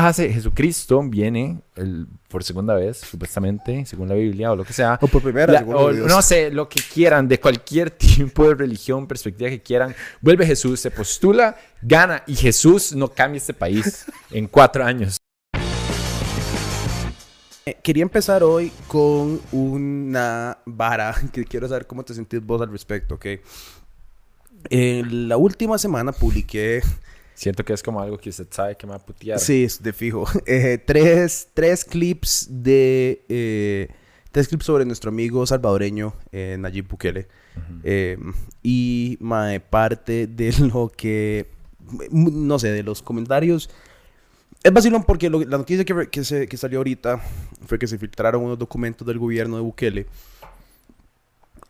Ah, sí, Jesucristo viene el- por segunda vez, supuestamente, según la Biblia o lo que sea. O por primera, La- según o no sé, lo que quieran, de cualquier tipo de religión, perspectiva que quieran. Vuelve Jesús, se postula, gana y Jesús no cambia este país en cuatro años. Eh, Quería empezar hoy con una vara que quiero saber cómo te sentís vos al respecto, ¿ok? En la última semana publiqué, Siento que es como algo que usted sabe que me va a putear. sí, es de fijo, eh, tres, tres clips de, eh, tres clips sobre nuestro amigo salvadoreño eh, Nayib Bukele. Eh, y mae, parte de lo que, no sé, de los comentarios. Es vacilón porque lo- la noticia que, que, se- que salió ahorita fue que se filtraron unos documentos del gobierno de Bukele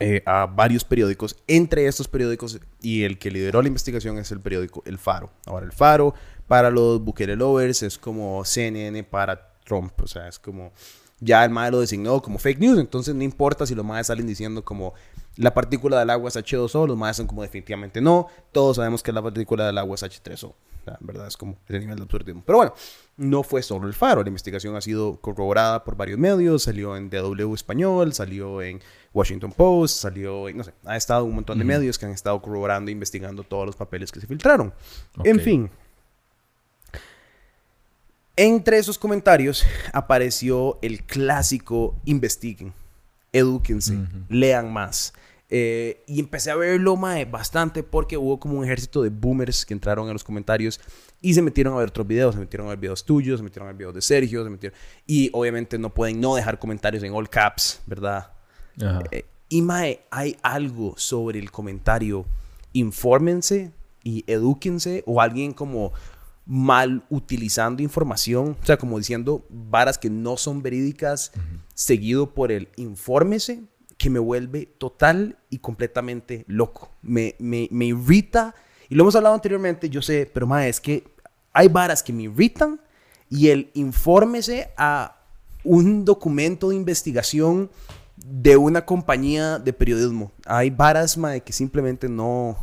eh, a varios periódicos. Entre estos periódicos, y el que lideró la investigación es el periódico El Faro. Ahora, El Faro para los Bukele lovers es como CNN para Trump. O sea, es como ya el MAE lo designó como fake news. Entonces, no importa si los MAE salen diciendo como la partícula del agua es H2O, los MAE son como definitivamente no. Todos sabemos que la partícula del agua es H3O. O sea, en verdad es como ese nivel de absurdismo. Pero bueno, no fue solo el faro. La investigación ha sido corroborada por varios medios. Salió en DW Español, salió en Washington Post, salió en, no sé, ha estado un montón de medios que han estado corroborando e investigando todos los papeles que se filtraron. En fin. Entre esos comentarios apareció el clásico investiguen, edúquense, lean más. Eh, y empecé a verlo mae, bastante porque hubo como un ejército de boomers que entraron a los comentarios y se metieron a ver otros videos, se metieron a ver videos tuyos, se metieron a ver videos de Sergio, se metieron... Y obviamente no pueden no dejar comentarios en all caps, ¿verdad? Ajá. Eh, y mae, hay algo sobre el comentario. Infórmense y edúquense. O alguien como mal utilizando información. O sea, como diciendo varas que no son verídicas. Seguido por el infórmese. Que me vuelve total y completamente loco. Me, me, me irrita. Y lo hemos hablado anteriormente, yo sé, pero mae, es que hay varas que me irritan. Y el infórmese a un documento de investigación de una compañía de periodismo. Hay varas, mae, que simplemente no,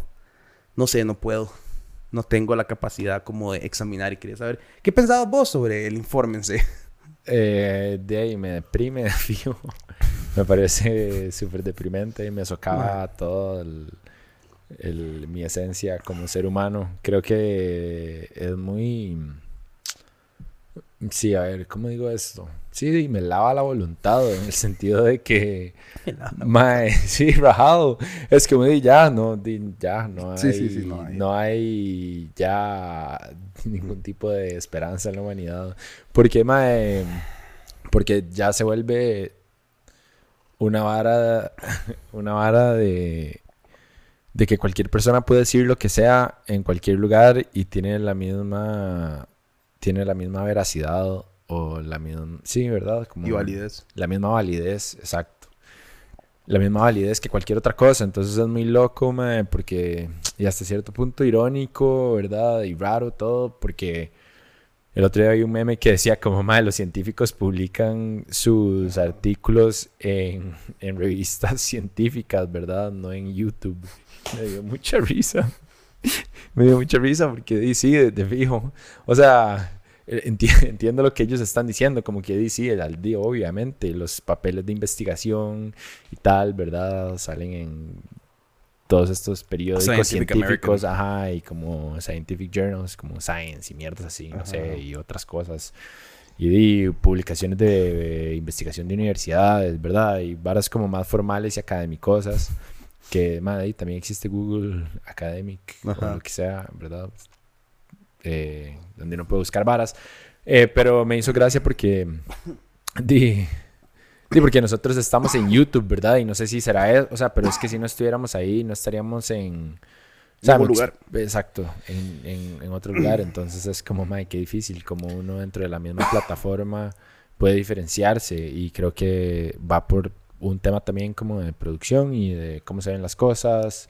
no sé, no puedo. No tengo la capacidad como de examinar y quería saber. ¿Qué pensabas vos sobre el infórmense? Eh, de ahí me deprime, fijo. Me parece súper deprimente y me socava todo el, el- mi esencia como ser humano. Creo que es muy... Sí, a ver, ¿cómo digo esto? Sí, me lava la voluntad en el sentido de que... Mae, sí, rajado. Es que me di ya, no, di- ya, no hay, Sí, sí, sí, no no hay. hay ya ningún tipo de esperanza en la humanidad. Porque, mae, porque ya se vuelve una vara, una vara de, de que cualquier persona puede decir lo que sea en cualquier lugar y tiene la misma, tiene la misma veracidad o la misma, sí, ¿verdad? Como Y validez. la misma validez, exacto. La misma validez que cualquier otra cosa. Entonces es muy loco, mae, porque y hasta cierto punto irónico, ¿verdad? Y raro todo, porque el otro día vi un meme que decía como, mae, los científicos publican sus artículos en, en revistas científicas, ¿verdad? No en YouTube. Me dio mucha risa. Me dio mucha risa porque sí, de, fijo. O sea, eh, enti- entiendo lo que ellos están diciendo, como que sí, el al día, obviamente, los papeles de investigación y tal, ¿verdad? Salen en todos estos periódicos Scientific científicos, ajá, y como scientific journals, como Science y mierdas así, no sé, Ajá. y otras cosas. Y di publicaciones de, eh, investigación de universidades, ¿verdad? Y varas como más formales y académicosas, que, madre, ahí también existe Google Academic, Ajá. o lo que sea, ¿verdad? Eh, donde uno puede buscar varas. Eh, pero me hizo gracia porque, di, di, porque nosotros estamos en YouTube, ¿verdad? Y no sé si será eso, o sea, pero es que si no estuviéramos ahí, no estaríamos en... O sea, ex- lugar. Exacto, en, en, en otro lugar. Entonces es como, madre, qué difícil, como uno dentro de la misma plataforma puede diferenciarse y creo que va por un tema también como de producción y de cómo se ven las cosas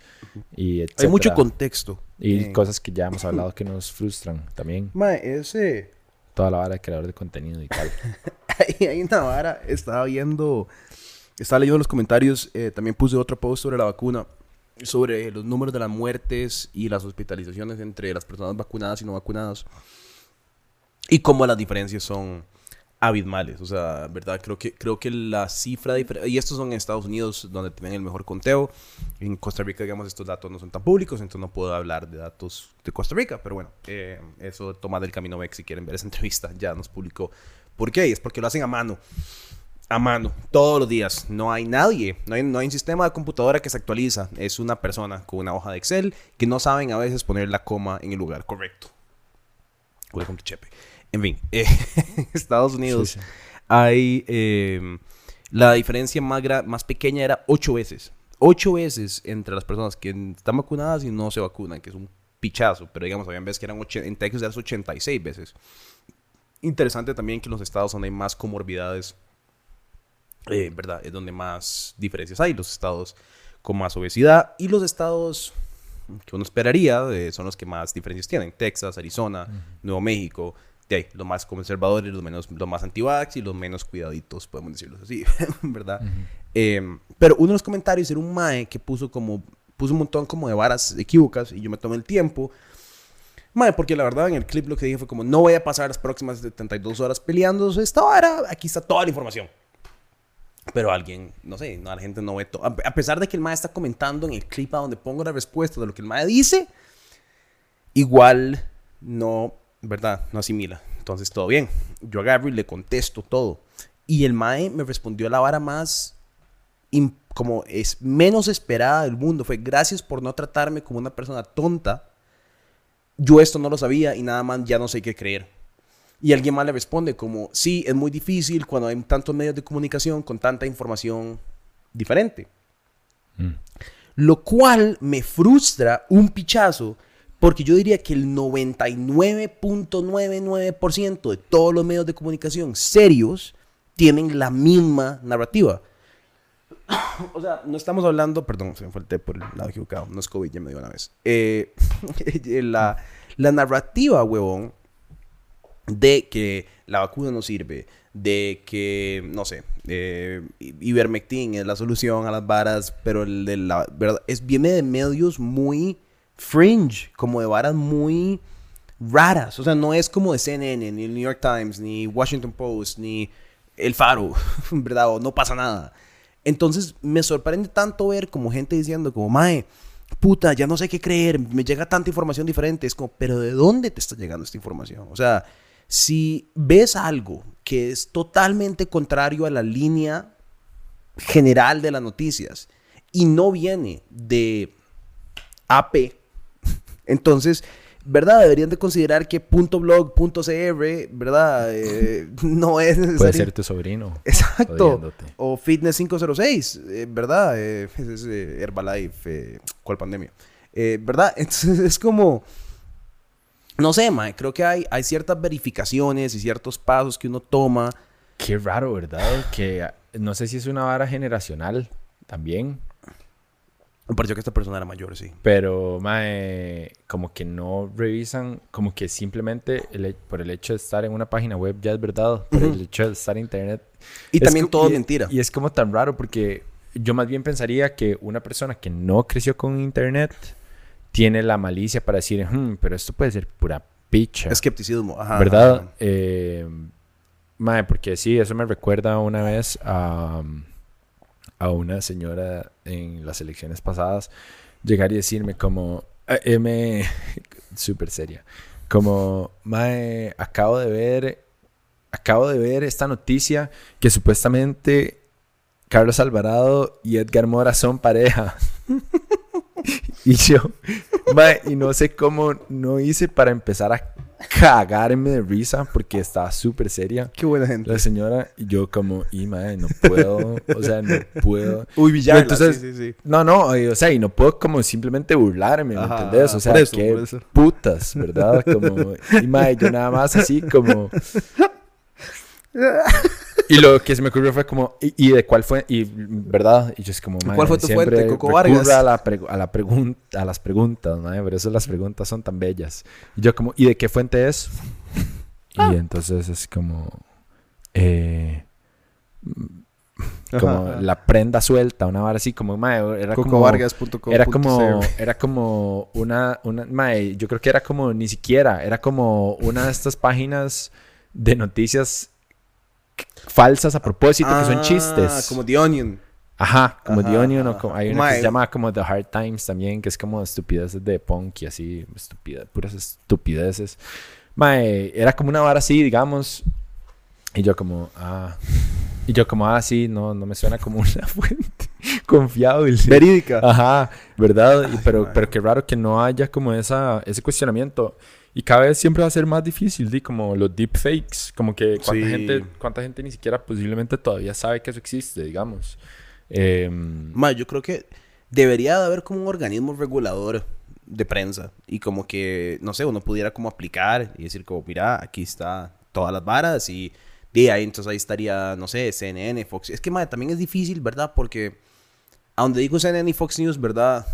y Hay mucho contexto. Y Eh, cosas que ya hemos hablado que nos frustran también. Mae, ese... Toda la vara de creador de contenido y tal. Ahí hay una vara, estaba viendo, estaba leyendo los comentarios, eh, también puse otro post sobre la vacuna, sobre los números de las muertes y las hospitalizaciones entre las personas vacunadas y no vacunadas. y cómo las diferencias son abismales. O sea, ¿verdad? Creo que, creo que la cifra, y estos son en Estados Unidos donde tienen el mejor conteo. En Costa Rica, digamos, estos datos no son tan públicos, entonces no puedo hablar de datos de Costa Rica. Pero bueno, eh, eso toma del camino Mex si quieren ver esa entrevista. Ya nos publicó. ¿Por qué? Es porque lo hacen a mano. A mano, todos los días. No hay nadie, no hay, no hay un sistema de computadora que se actualiza. Es una persona con una hoja de Excel que no saben a veces poner la coma en el lugar correcto. Welcome to Chepe. En fin, eh, Estados Unidos hay... Eh, la diferencia más, más pequeña era ocho veces. Ocho veces entre las personas que están vacunadas y no se vacunan, que es un pichazo. Pero digamos, habían veces que eran... En Texas eran 86 veces. Interesante también que en los estados donde hay más comorbidades, eh, ¿verdad? Es donde más diferencias hay. Los estados con más obesidad y los estados que uno esperaría son los que más diferencias tienen. Texas, Arizona, Nuevo México, de ahí, los más conservadores, los, menos, los más antivax y los menos cuidaditos, podemos decirlo así, ¿verdad? Em, pero uno de los comentarios era un mae que puso como, puso un montón como de varas equívocas y yo me tomé el tiempo. Mae, porque la verdad en el clip lo que dije fue como, no voy a pasar las próximas 72 horas peleando esta vara, aquí está toda la información. Pero alguien, no sé, no, la gente no ve todo. A pesar de que el mae está comentando en el clip a donde pongo la respuesta de lo que el mae dice, igual no ¿verdad? No asimila. Entonces, todo bien. Yo a y le contesto todo. Y el Mae me respondió a la vara más, como es menos esperada del mundo. Fue gracias por no tratarme como una persona tonta. Yo esto no lo sabía y nada más ya no sé qué creer. Y alguien más le responde como, sí, es muy difícil cuando hay tantos medios de comunicación con tanta información diferente. Mm. Lo cual me frustra un pichazo porque yo diría que el 99.99% de todos los medios de comunicación serios tienen la misma narrativa. o sea, no estamos hablando, perdón, se me fue el té por el lado equivocado, no es COVID, ya me dio una vez. Eh, la, la narrativa, huevón, de que la vacuna no sirve, de que, no sé, eh, Ivermectin es la solución a las varas, pero el de la verdad es, viene de medios muy fringe, como de varas muy raras. O sea, no es como de CNN, ni el New York Times, ni Washington Post, ni El Faro, ¿verdad? O no pasa nada. Entonces me sorprende tanto ver como gente diciendo como, mae, puta, ya no sé qué creer, me llega tanta información diferente. Es como, pero ¿de dónde te está llegando esta información? O sea, si ves algo que es totalmente contrario a la línea general de las noticias y no viene de AP, entonces, ¿verdad? Deberían de considerar que .blog, .cr, ¿verdad? Eh, no es necesario. Puede ser tu sobrino. Exacto. O Fitness 506, eh, ¿verdad? Eh, es, Herbalife, ¿cuál pandemia? ¿Verdad? Entonces es como... No sé, Mae, creo que hay, hay ciertas verificaciones y ciertos pasos que uno toma. Qué raro, ¿verdad? Que no sé si es una vara generacional también. Me pareció que esta persona era mayor, sí. Pero, mae, como que no revisan, como que simplemente por el hecho de estar en una página web ya es verdad, por el hecho de estar en internet. Y también todo mentira. Y es como tan raro porque yo más bien pensaría que una persona que no creció con internet tiene la malicia para decir, hmm, pero esto puede ser pura picha. Escepticismo, ajá. ¿Verdad? Eh, mae, porque sí, eso me recuerda una vez a a una señora en las elecciones pasadas llegar y decirme como, eh, M, súper seria, como, Mae, acabo de ver, acabo de ver esta noticia que supuestamente Carlos Alvarado y Edgar Mora son pareja. y yo, mae, y no sé cómo no hice para empezar a cagarme de risa porque estaba súper seria. Qué buena gente. La señora y yo como, y madre, no puedo, o sea, no puedo. Uy, villana, Entonces, sí, sí, sí. No, no, o sea, y no puedo como simplemente burlarme, ¿me entendés? O sea, qué putas, ¿verdad? Como, y madre, yo nada más así como... Y lo que se me ocurrió fue como, ¿y, de cuál fue? Y, ¿verdad? Y yo es como, ¿Cuál fue tu fuente, Coco Vargas? A, la, a, la pregunta, a las preguntas, ¿no? Por eso las preguntas son tan bellas. Y yo como, ¿y de qué fuente es? Y ah. entonces es como, eh, como la prenda suelta, una vara así como, mae, era como... Cocovargas.com. Era como, era como una, una, mae, yo creo que era como, ni siquiera, era como una de estas páginas de noticias falsas a propósito, que son Ah, chistes. Como The Onion. Ajá, como Ajá, The Onion o como, hay una que Mae. se llama como The Hard Times también, que es como estupideces de punk y así, estupidez, puras estupideces. Mae, era como una vara así, digamos, y yo como, ah, y yo como, ah, sí, no, no me suena como una fuente confiable. Verídica. Ajá, ¿verdad? Ay, pero, pero qué raro que no haya como esa, ese cuestionamiento. Y cada vez siempre va a ser más difícil, ¿sí? como los deepfakes, como que cuánta Sí. gente, cuánta gente ni siquiera posiblemente todavía sabe que eso existe, digamos. Ma, yo creo que debería de haber como un organismo regulador de prensa y como que, no sé, uno pudiera como aplicar y decir como, mira, aquí está todas las varas y de ahí entonces ahí estaría, no sé, CNN, Fox. Es que, ma, también es difícil, ¿verdad? Porque a donde digo CNN y Fox News, ¿verdad?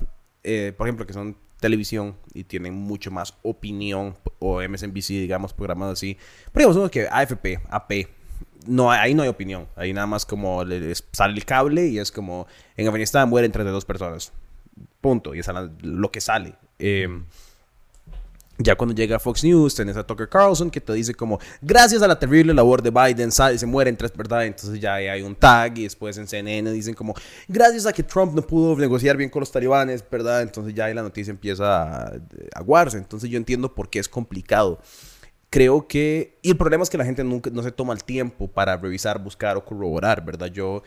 Eh, por ejemplo, que son televisión y tienen mucho más opinión o MSNBC, digamos, programas así. Pero digamos uno que AFP, AP, no, ahí no hay opinión. Ahí nada más como le- les sale el cable y es como en Afganistán mueren 32 personas. Punto. Y es lo que sale. Eh, ya cuando llega Fox News, tenés a Tucker Carlson que te dice como, gracias a la terrible labor de Biden, sa- se mueren tres, ¿verdad? Entonces ya hay un tag y después en CNN dicen como, gracias a que Trump no pudo negociar bien con los talibanes, ¿verdad? Entonces ya ahí la noticia empieza a aguarse. Entonces yo entiendo por qué es complicado. Creo que, y el problema es que la gente nunca, no se toma el tiempo para revisar, buscar o corroborar, ¿verdad? Yo,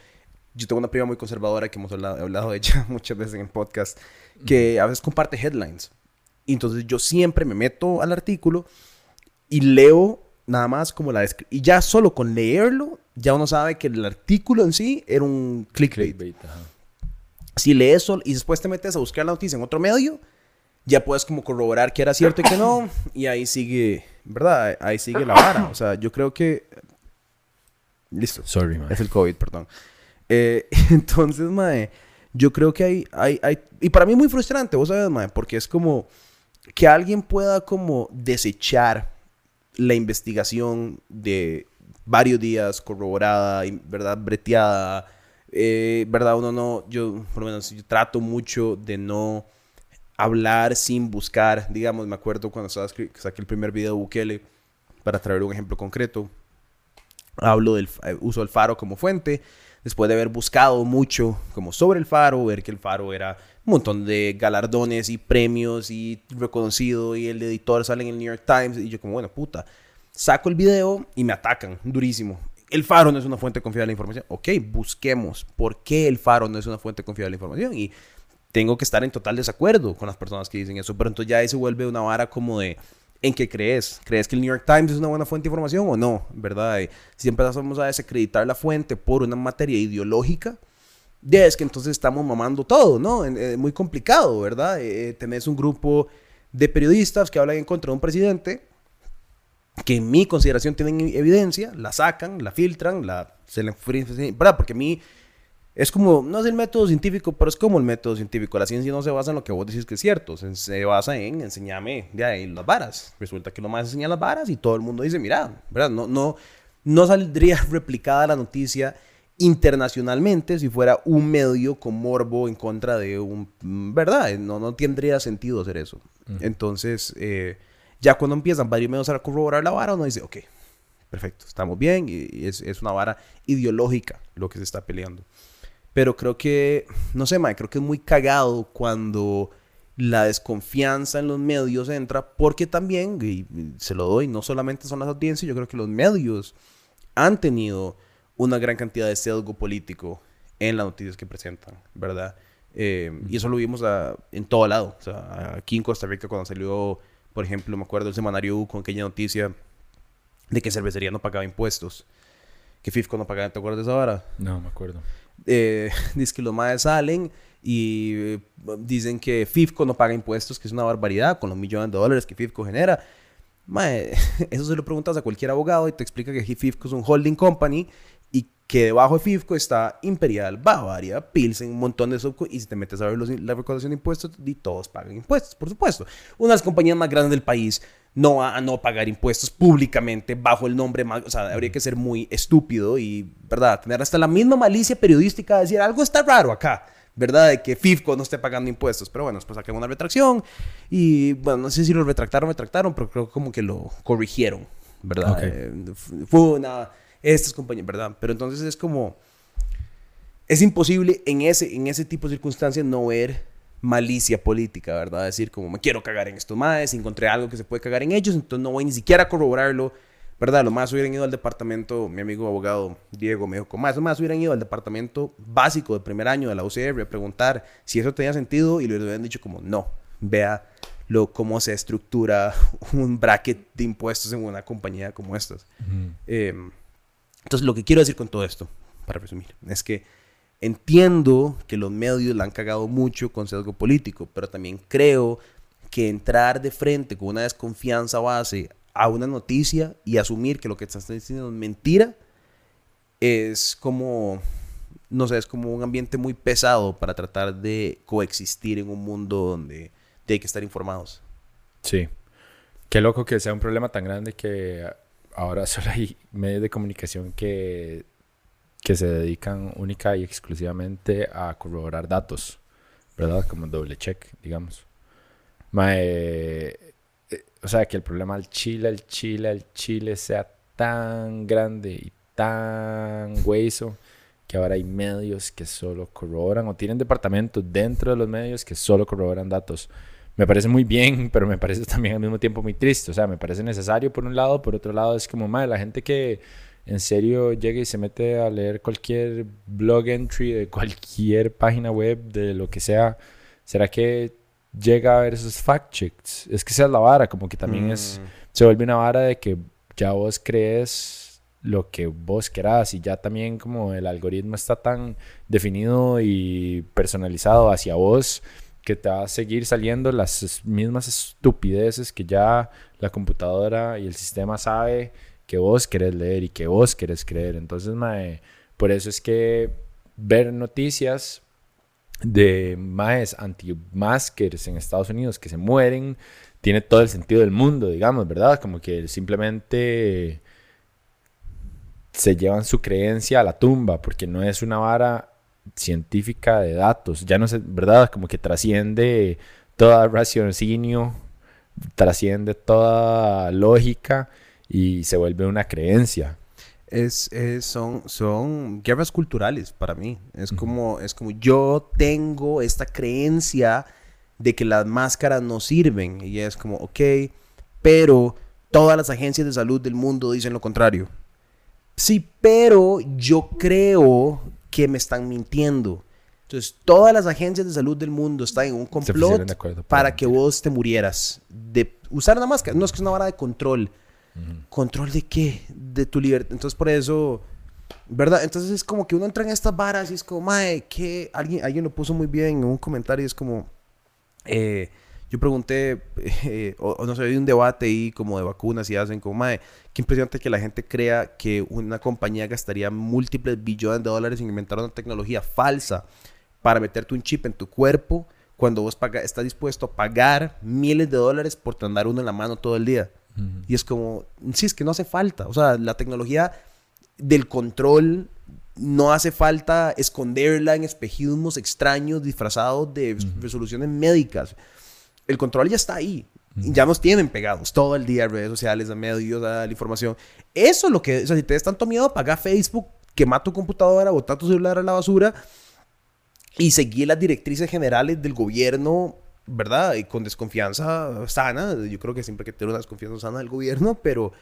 yo tengo una prima muy conservadora que hemos hablado, hablado de ella muchas veces en el podcast, que a veces comparte headlines. Y entonces yo siempre me meto al artículo y leo nada más como la Y ya solo con leerlo, ya uno sabe que el artículo en sí era un clickbait. clickbait, ajá. Si lees sol- y después te metes a buscar la noticia en otro medio, ya puedes como corroborar que era cierto y que no. Y ahí sigue, ¿verdad? Ahí sigue la vara. O sea, yo creo que... Listo. Sorry, man. Es el COVID, perdón. Eh, entonces, mae, yo creo que hay, hay, hay... Y para mí es muy frustrante, vos sabes, mae, porque es como que alguien pueda como desechar la investigación de varios días corroborada, ¿verdad? Breteada, eh, ¿verdad? Uno no, yo por lo menos yo trato mucho de no hablar sin buscar, digamos, me acuerdo cuando saqué el primer video de Bukele, para traer un ejemplo concreto, hablo del eh, uso del faro como fuente, después de haber buscado mucho como sobre el faro, ver que el faro era un montón de galardones y premios y reconocido y el editor sale en el New York Times y yo como, bueno, puta, saco el video y me atacan durísimo. El faro no es una fuente confiable de información. Ok, busquemos por qué el faro no es una fuente confiable de información y tengo que estar en total desacuerdo con las personas que dicen eso, pero entonces ya ahí se vuelve una vara como de ¿en qué crees? ¿Crees que el New York Times es una buena fuente de información o no? ¿Verdad? Y si empezamos a desacreditar la fuente por una materia ideológica, ya es que entonces estamos mamando todo, ¿no? En- eh, muy complicado, ¿verdad? Eh, eh, tenés un grupo de periodistas que hablan en contra de un presidente que en mi consideración tienen evidencia, la sacan, la filtran, la se la ¿verdad? Porque a mí es como, no es el método científico, pero es como el método científico. La ciencia no se basa en lo que vos decís que es cierto, se, se basa en enseñarme de ahí las varas. Resulta que lo más enseña las varas y todo el mundo dice, mira, ¿verdad? No, no, no saldría replicada la noticia internacionalmente si fuera un medio con morbo en contra de un, ¿verdad? No, no tendría sentido hacer eso. Entonces, eh, ya cuando empiezan varios medios a corroborar la vara, uno dice, ok, perfecto, estamos bien y, y es, es una vara ideológica lo que se está peleando. Pero creo que, no sé, Mike, creo que es muy cagado cuando la desconfianza en los medios entra, porque también, y se lo doy, no solamente son las audiencias, yo creo que los medios han tenido una gran cantidad de sesgo político en las noticias que presentan, ¿verdad? Eh, y eso lo vimos a- en todo lado. O sea, aquí en Costa Rica cuando salió, por ejemplo, me acuerdo el semanario U con aquella noticia de que cervecería no pagaba impuestos. Que FIFCO no pagaba, ¿te acuerdas de esa vara? No, me acuerdo. eh, dice que los madres salen y eh, dicen que FIFCO no paga impuestos, que es una barbaridad con los millones de dólares que FIFCO genera. Mae, eso se lo preguntas a cualquier abogado y te explica que FIFCO es un holding company que debajo de FIFCO está Imperial, Bavaria, Pilsen, un montón de subco y si te metes a ver los- la recaudación de impuestos, y todos pagan impuestos, por supuesto. Una de las compañías más grandes del país no a, no pagar impuestos públicamente bajo el nombre, o sea, habría que ser muy estúpido y, ¿verdad? Tener hasta la misma malicia periodística de decir algo está raro acá. ¿verdad? De que FIFCO no esté pagando impuestos. Pero bueno, después saqué una retracción y, bueno, no sé si lo retractaron o retractaron, pero creo como que lo corrigieron, ¿verdad? Eh, fue una... Estas compañías, ¿verdad? Pero entonces es como... Es imposible en ese, en ese tipo de circunstancias no ver malicia política, ¿verdad? Decir como me quiero cagar en estos maes, encontré algo que se puede cagar en ellos, entonces no voy ni siquiera a corroborarlo, ¿verdad? Lo más hubieran ido al departamento, mi amigo abogado Diego me dijo, como más, lo más hubieran ido al departamento básico del primer año de la UCR a preguntar si eso tenía sentido y le hubieran dicho como no, vea lo, cómo se estructura un bracket de impuestos en una compañía como estas. Em, entonces, lo que quiero decir con todo esto, para resumir, es que Entiendo que los medios la han cagado mucho con sesgo político, pero también creo que entrar de frente con una desconfianza base a una noticia y asumir que lo que estás diciendo es mentira es como, no sé, es como un ambiente muy pesado para tratar de coexistir en un mundo donde hay que estar informados. Sí. Qué loco que sea un problema tan grande que ahora solo hay medios de comunicación que que se dedican única y exclusivamente a corroborar datos, ¿verdad? Como doble check, digamos. Eh, o sea, que el problema del Chile, el Chile, el Chile sea tan grande y tan hueso que ahora hay medios que solo corroboran o tienen departamentos dentro de los medios que solo corroboran datos. Me parece muy bien, pero me parece también al mismo tiempo muy triste. O sea, me parece necesario por un lado, por otro lado es como, madre, la gente que en serio llega y se mete a leer cualquier blog entry de cualquier página web, de lo que sea, ¿será que llega a ver esos fact checks? Es que esa es la vara, como que también es, mm. se vuelve una vara de que ya vos crees lo que vos querás y ya también como el algoritmo está tan definido y personalizado hacia vos que te va a seguir saliendo las mismas estupideces que ya la computadora y el sistema sabe que vos querés leer y que vos querés creer. Entonces, mae, por eso es que ver noticias de maes anti-maskers en Estados Unidos que se mueren tiene todo el sentido del mundo, digamos, ¿verdad? Como que simplemente se llevan su creencia a la tumba porque no es una vara científica de datos, ya no es, ¿verdad? Como que trasciende toda raciocinio, trasciende toda lógica y se vuelve una creencia. Es, son, son guerras culturales para mí. Es, como, es como yo tengo esta creencia de que las máscaras no sirven. Y es como, ok, pero todas las agencias de salud del mundo dicen lo contrario. Sí, pero yo creo que me están mintiendo. Entonces, todas las agencias de salud del mundo están en un complot para que vos te murieras. De usar una máscara. No es que es una vara de control ¿Control de qué? De tu libertad. Entonces, por eso, ¿verdad? Entonces es como que uno entra en estas varas y es como, mae, ¿qué? Alguien, alguien lo puso muy bien en un comentario y es como, eh, yo pregunté, eh, o, no sé, hay un debate ahí como de vacunas y hacen como, mae, qué impresionante que la gente crea que una compañía gastaría múltiples billones de dólares en inventar una tecnología falsa para meterte un chip en tu cuerpo cuando vos paga, estás dispuesto a pagar miles de dólares por tener uno en la mano todo el día. Y es como, sí, es que no hace falta. O sea, la tecnología del control no hace falta esconderla en espejismos extraños disfrazados de resoluciones médicas. El control ya está ahí. Ya nos tienen pegados todo el día, redes sociales, a medios, a la información. Eso es lo que, o sea, si te tanto miedo, paga Facebook, quema tu computadora, bota tu celular a la basura y seguir las directrices generales del gobierno ¿verdad? Y con desconfianza sana. Yo creo que siempre hay que tener una desconfianza sana del gobierno, pero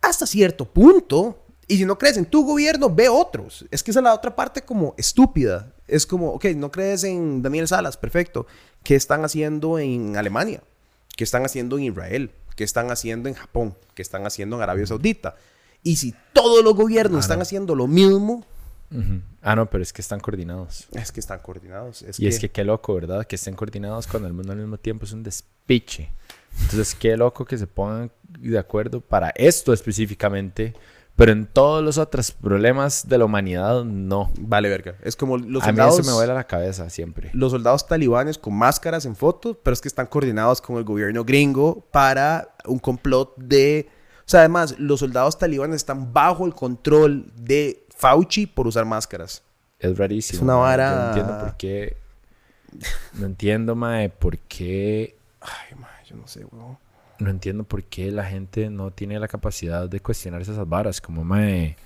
hasta cierto punto. Y si no crees en tu gobierno, ve otros. Es que esa es la otra parte como estúpida. Es como, ok, no crees en Daniel Salas, perfecto. ¿Qué están haciendo en Alemania? ¿Qué están haciendo en Israel? ¿Qué están haciendo en Japón? ¿Qué están haciendo en Arabia Saudita? Y si todos los gobiernos ah, están haciendo lo mismo, Ah, no, pero es que están coordinados. Es que están coordinados. y es que qué loco, ¿verdad? Que estén coordinados cuando el mundo al mismo tiempo es un despiche. Entonces, qué loco que se pongan de acuerdo para esto específicamente, Pero en todos los otros problemas de la humanidad, no. Vale, verga. Es como los A mí soldados... eso me vuela la cabeza siempre. los soldados talibanes con máscaras en fotos, pero es que están coordinados con el gobierno gringo para un complot de... O sea, además, los soldados talibanes están bajo el control de Fauci por usar máscaras. Es rarísimo. Es una mae. vara- no entiendo por qué. No entiendo, mae, por qué. Ay, ma, yo no sé, weón. No entiendo por qué la gente no tiene la capacidad de cuestionarse esas varas. Como, mae.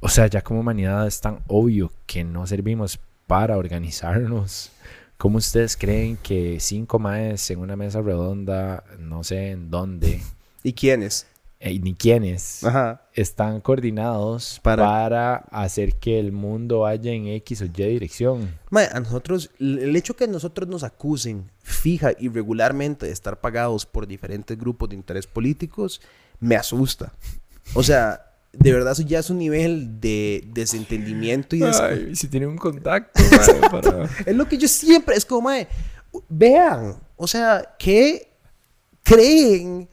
O sea, ya como humanidad es tan obvio que no servimos para organizarnos. ¿Cómo ustedes creen que cinco maes en una mesa redonda, no sé en dónde, ¿Y quiénes? Eh, ni quiénes, Ajá. están coordinados Para- para... hacer que el mundo vaya en X o Y dirección? A nosotros, el hecho que nosotros nos acusen fija y regularmente de estar pagados por diferentes grupos de interés políticos, me asusta. O sea, de verdad eso ya es un nivel de desentendimiento y de... Ay, si tiene un contacto, para... Es lo que yo siempre, es como, mae, vean, o sea, ¿qué creen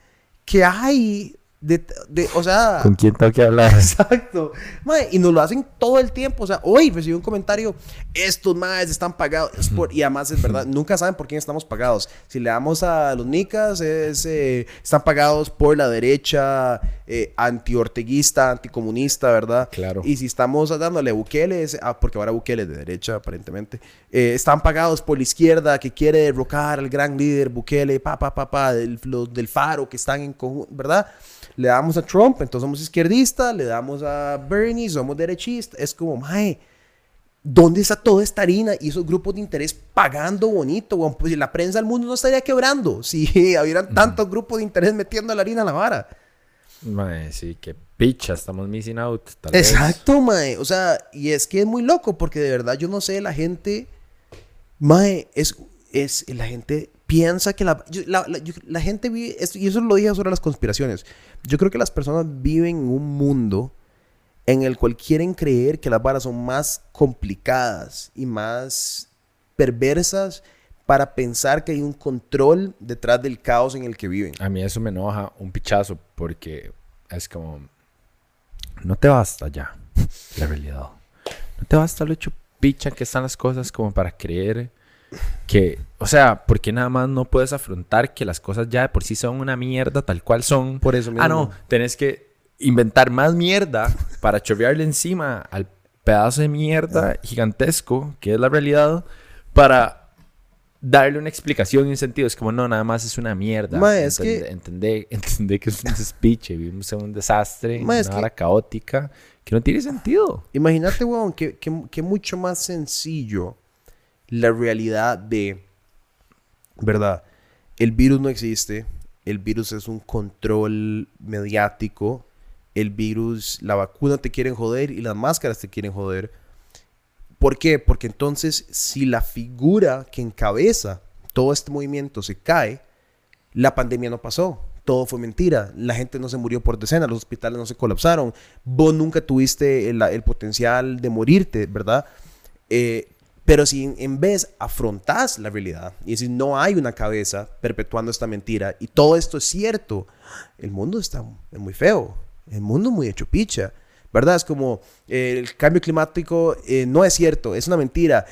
que hay de, de- o sea... ¿Con quién tengo que hablar? Exacto. Mae, y nos lo hacen todo el tiempo. O sea, hoy recibí un comentario, estos maes están pagados. Es por- y además es verdad, nunca saben por quién estamos pagados. Si le damos a los nicas, es, eh, están pagados por la derecha eh, anti-orteguista, anticomunista, ¿verdad? Claro. Y si estamos dándole a Bukele, es- ah, porque ahora Bukele es de derecha, aparentemente, eh, están pagados por la izquierda que quiere derrocar al gran líder Bukele, pa, pa, pa, pa, del, los del Faro que están en conjunto, ¿verdad? Le damos a Trump, entonces somos izquierdistas, le damos a Bernie, somos derechistas. Es como, mae, ¿dónde está toda esta harina y esos grupos de interés pagando bonito? weón? Pues la prensa del mundo no estaría quebrando si hubieran tantos grupos de interés metiendo la harina a la vara. Mae, sí, qué picha, estamos missing out. tal vez. Exacto, mae. O sea, y es que es muy loco porque de verdad yo no sé, la gente, mae, es, es, la gente piensa que la, yo- la, la- yo- la gente vive, y eso lo dije sobre las conspiraciones, yo creo que las personas viven en un mundo en el cual quieren creer que las varas son más complicadas y más perversas para pensar que hay un control detrás del caos en el que viven. A mí eso me enoja un pichazo porque es como... No te basta ya la realidad. No te basta lo hecho picha que están las cosas como para creer que... O sea, porque nada más no puedes afrontar que las cosas ya de por sí son una mierda tal cual son. Por eso mismo. Ah, no, tenés que inventar más mierda para chorrearle encima al pedazo de mierda gigantesco que es la realidad para darle una explicación y un sentido. Es como, no, nada más es una mierda. Ma, es Entende- que- Entendé, entendé que es un despiche, vivimos en un desastre, Ma, una que- hora caótica que no tiene sentido. Imagínate, weón, que, que, que mucho más sencillo la realidad de, ¿verdad? El virus no existe, el virus es un control mediático, el virus, la vacuna te quieren joder y las máscaras te quieren joder. ¿Por qué? Porque entonces si la figura que encabeza todo este movimiento se cae, la pandemia no pasó. Todo fue mentira. La gente no se murió por decenas, los hospitales no se colapsaron. Vos nunca tuviste el, el potencial de morirte, ¿verdad? Eh, pero si en, vez afrontás la realidad y decís, no hay una cabeza perpetuando esta mentira y todo esto es cierto, el mundo está es muy feo. El mundo muy hecho picha. ¿Verdad? Es como eh, el cambio climático eh, no es cierto, es una mentira.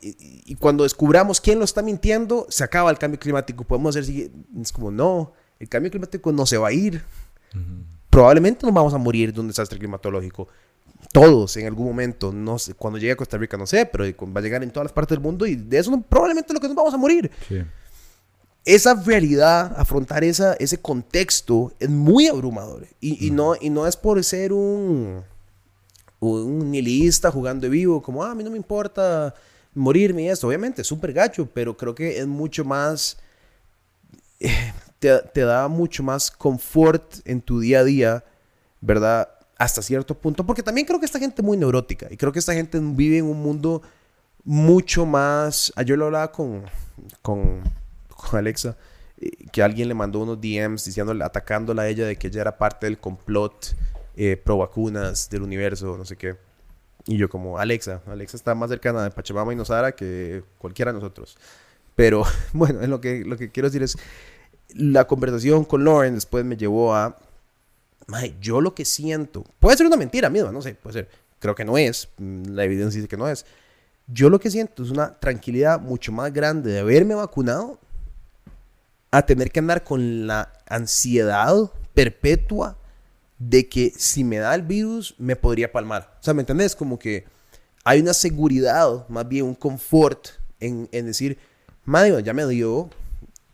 Y, y- cuando descubramos quién lo está mintiendo, se acaba el cambio climático. Podemos hacer así, es como no, el cambio climático no se va a ir. Probablemente nos vamos a morir de un desastre climatológico. Todos en algún momento, no sé, cuando llegue a Costa Rica no sé, pero va a llegar en todas las partes del mundo y de eso no- probablemente lo que nos vamos a morir esa realidad, afrontar esa, ese contexto es muy abrumador. Y, y no, y no es por ser un, un nihilista jugando de vivo, como, ah, a mí no me importa morirme y esto. Obviamente es súper gacho, pero creo que es mucho más, eh, te, te da mucho más confort en tu día a día, ¿verdad? Hasta cierto punto, porque también creo que esta gente es muy neurótica y creo que esta gente vive en un mundo mucho más. Ayer lo hablaba con, con, con Alexa, eh, que alguien le mandó unos DMs diciéndole, atacándola a ella de que ella era parte del complot eh, pro vacunas del universo, no sé qué. Y yo como, Alexa, Alexa está más cercana de Pachamama y Nosara que cualquiera de nosotros. Pero bueno, es lo que, lo que quiero decir es, la conversación con Lauren después me llevó a mae, yo lo que siento, puede ser una mentira misma, no sé, puede ser, creo que no es, mm, la evidencia dice que no es. Yo lo que siento es una tranquilidad mucho más grande de haberme vacunado a tener que andar con la ansiedad perpetua de que si me da el virus me podría palmar. O sea, ¿me entendés? Como que hay una seguridad, más bien un confort en, en decir, madre, ya me dio,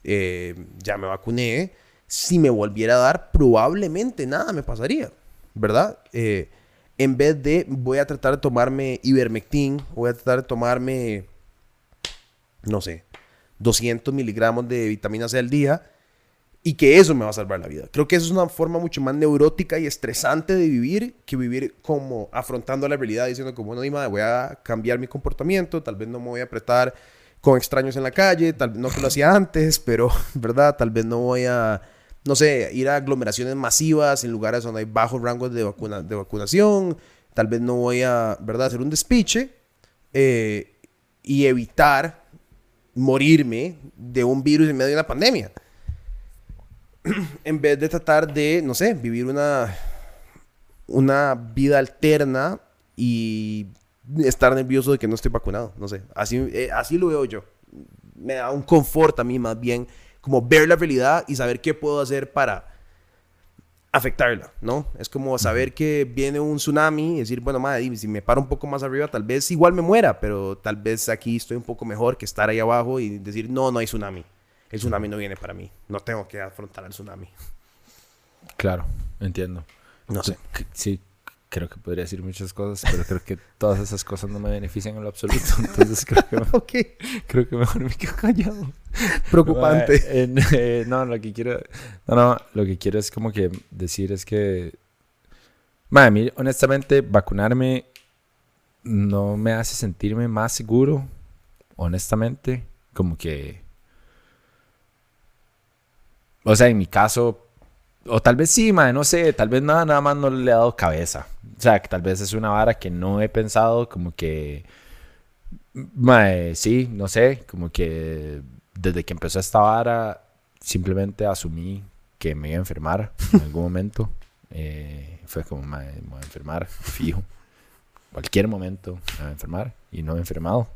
eh, ya me vacuné, si me volviera a dar, probablemente nada me pasaría, ¿verdad? Eh, en vez de voy a tratar de tomarme ivermectin, voy a tratar de tomarme, no sé, 200 miligramos de vitamina C al día y que eso me va a salvar la vida. Creo que eso es una forma mucho más neurótica y estresante de vivir que vivir como afrontando la realidad diciendo como, no, Dima, voy a cambiar mi comportamiento, tal vez no me voy a apretar con extraños en la calle, tal vez no que lo hacía antes, pero, ¿verdad? Tal vez no voy a, no sé, ir a aglomeraciones masivas en lugares donde hay bajos rangos de, vacuna, de vacunación, tal vez no voy a, ¿verdad?, hacer un despiche eh, y evitar morirme de un virus en medio de una pandemia. en vez de tratar de, no sé, vivir una, una vida alterna y estar nervioso de que no estoy vacunado. No sé, así, eh, así lo veo yo. Me da un confort a mí más bien, como ver la realidad y saber qué puedo hacer para afectarla, ¿no? Es como saber que viene un tsunami y decir, bueno, madre, si me paro un poco más arriba, tal vez igual me muera, pero tal vez aquí estoy un poco mejor que estar ahí abajo y decir, no, no hay tsunami. El tsunami no viene para mí. No tengo que afrontar el tsunami. Claro, entiendo. No sé. Sí, creo que podría decir muchas cosas, pero creo que todas esas cosas no me benefician en lo absoluto. Entonces creo que, creo que mejor me quedo callado. Preocupante. Eh, no, lo que quiero, no, no, lo que quiero es como que decir es que, a mí honestamente vacunarme no me hace sentirme más seguro, honestamente, como que, o sea, en mi caso o tal vez sí, madre, no sé, tal vez nada, nada más no le he dado cabeza. O sea, que tal vez es una vara que no he pensado, como que. Madre, sí, no sé, como que desde que empezó esta vara, simplemente asumí que me iba a enfermar en algún momento. Eh, fue como, me voy a enfermar, fijo. Cualquier momento me voy a enfermar y no me he enfermado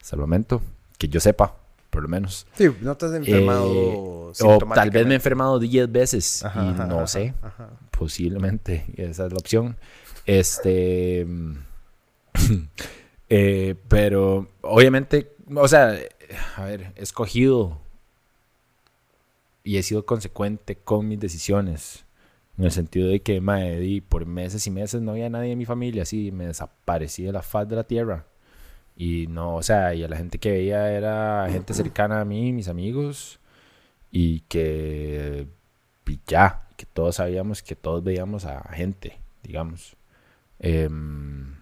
hasta el momento, que yo sepa por lo menos. Sí, no te has enfermado. Eh, o tal vez me he enfermado 10 veces y no sé. Posiblemente, esa es la opción. Este. Eh, pero obviamente, o sea, a ver, he escogido y he sido consecuente con mis decisiones. En el sentido de que, madre, por meses y meses no había nadie en mi familia, así me desaparecí de la faz de la tierra. Y no, o sea, y a la gente que veía era gente cercana a mí, mis amigos, y que y ya, que todos sabíamos que todos veíamos a gente, digamos. Em,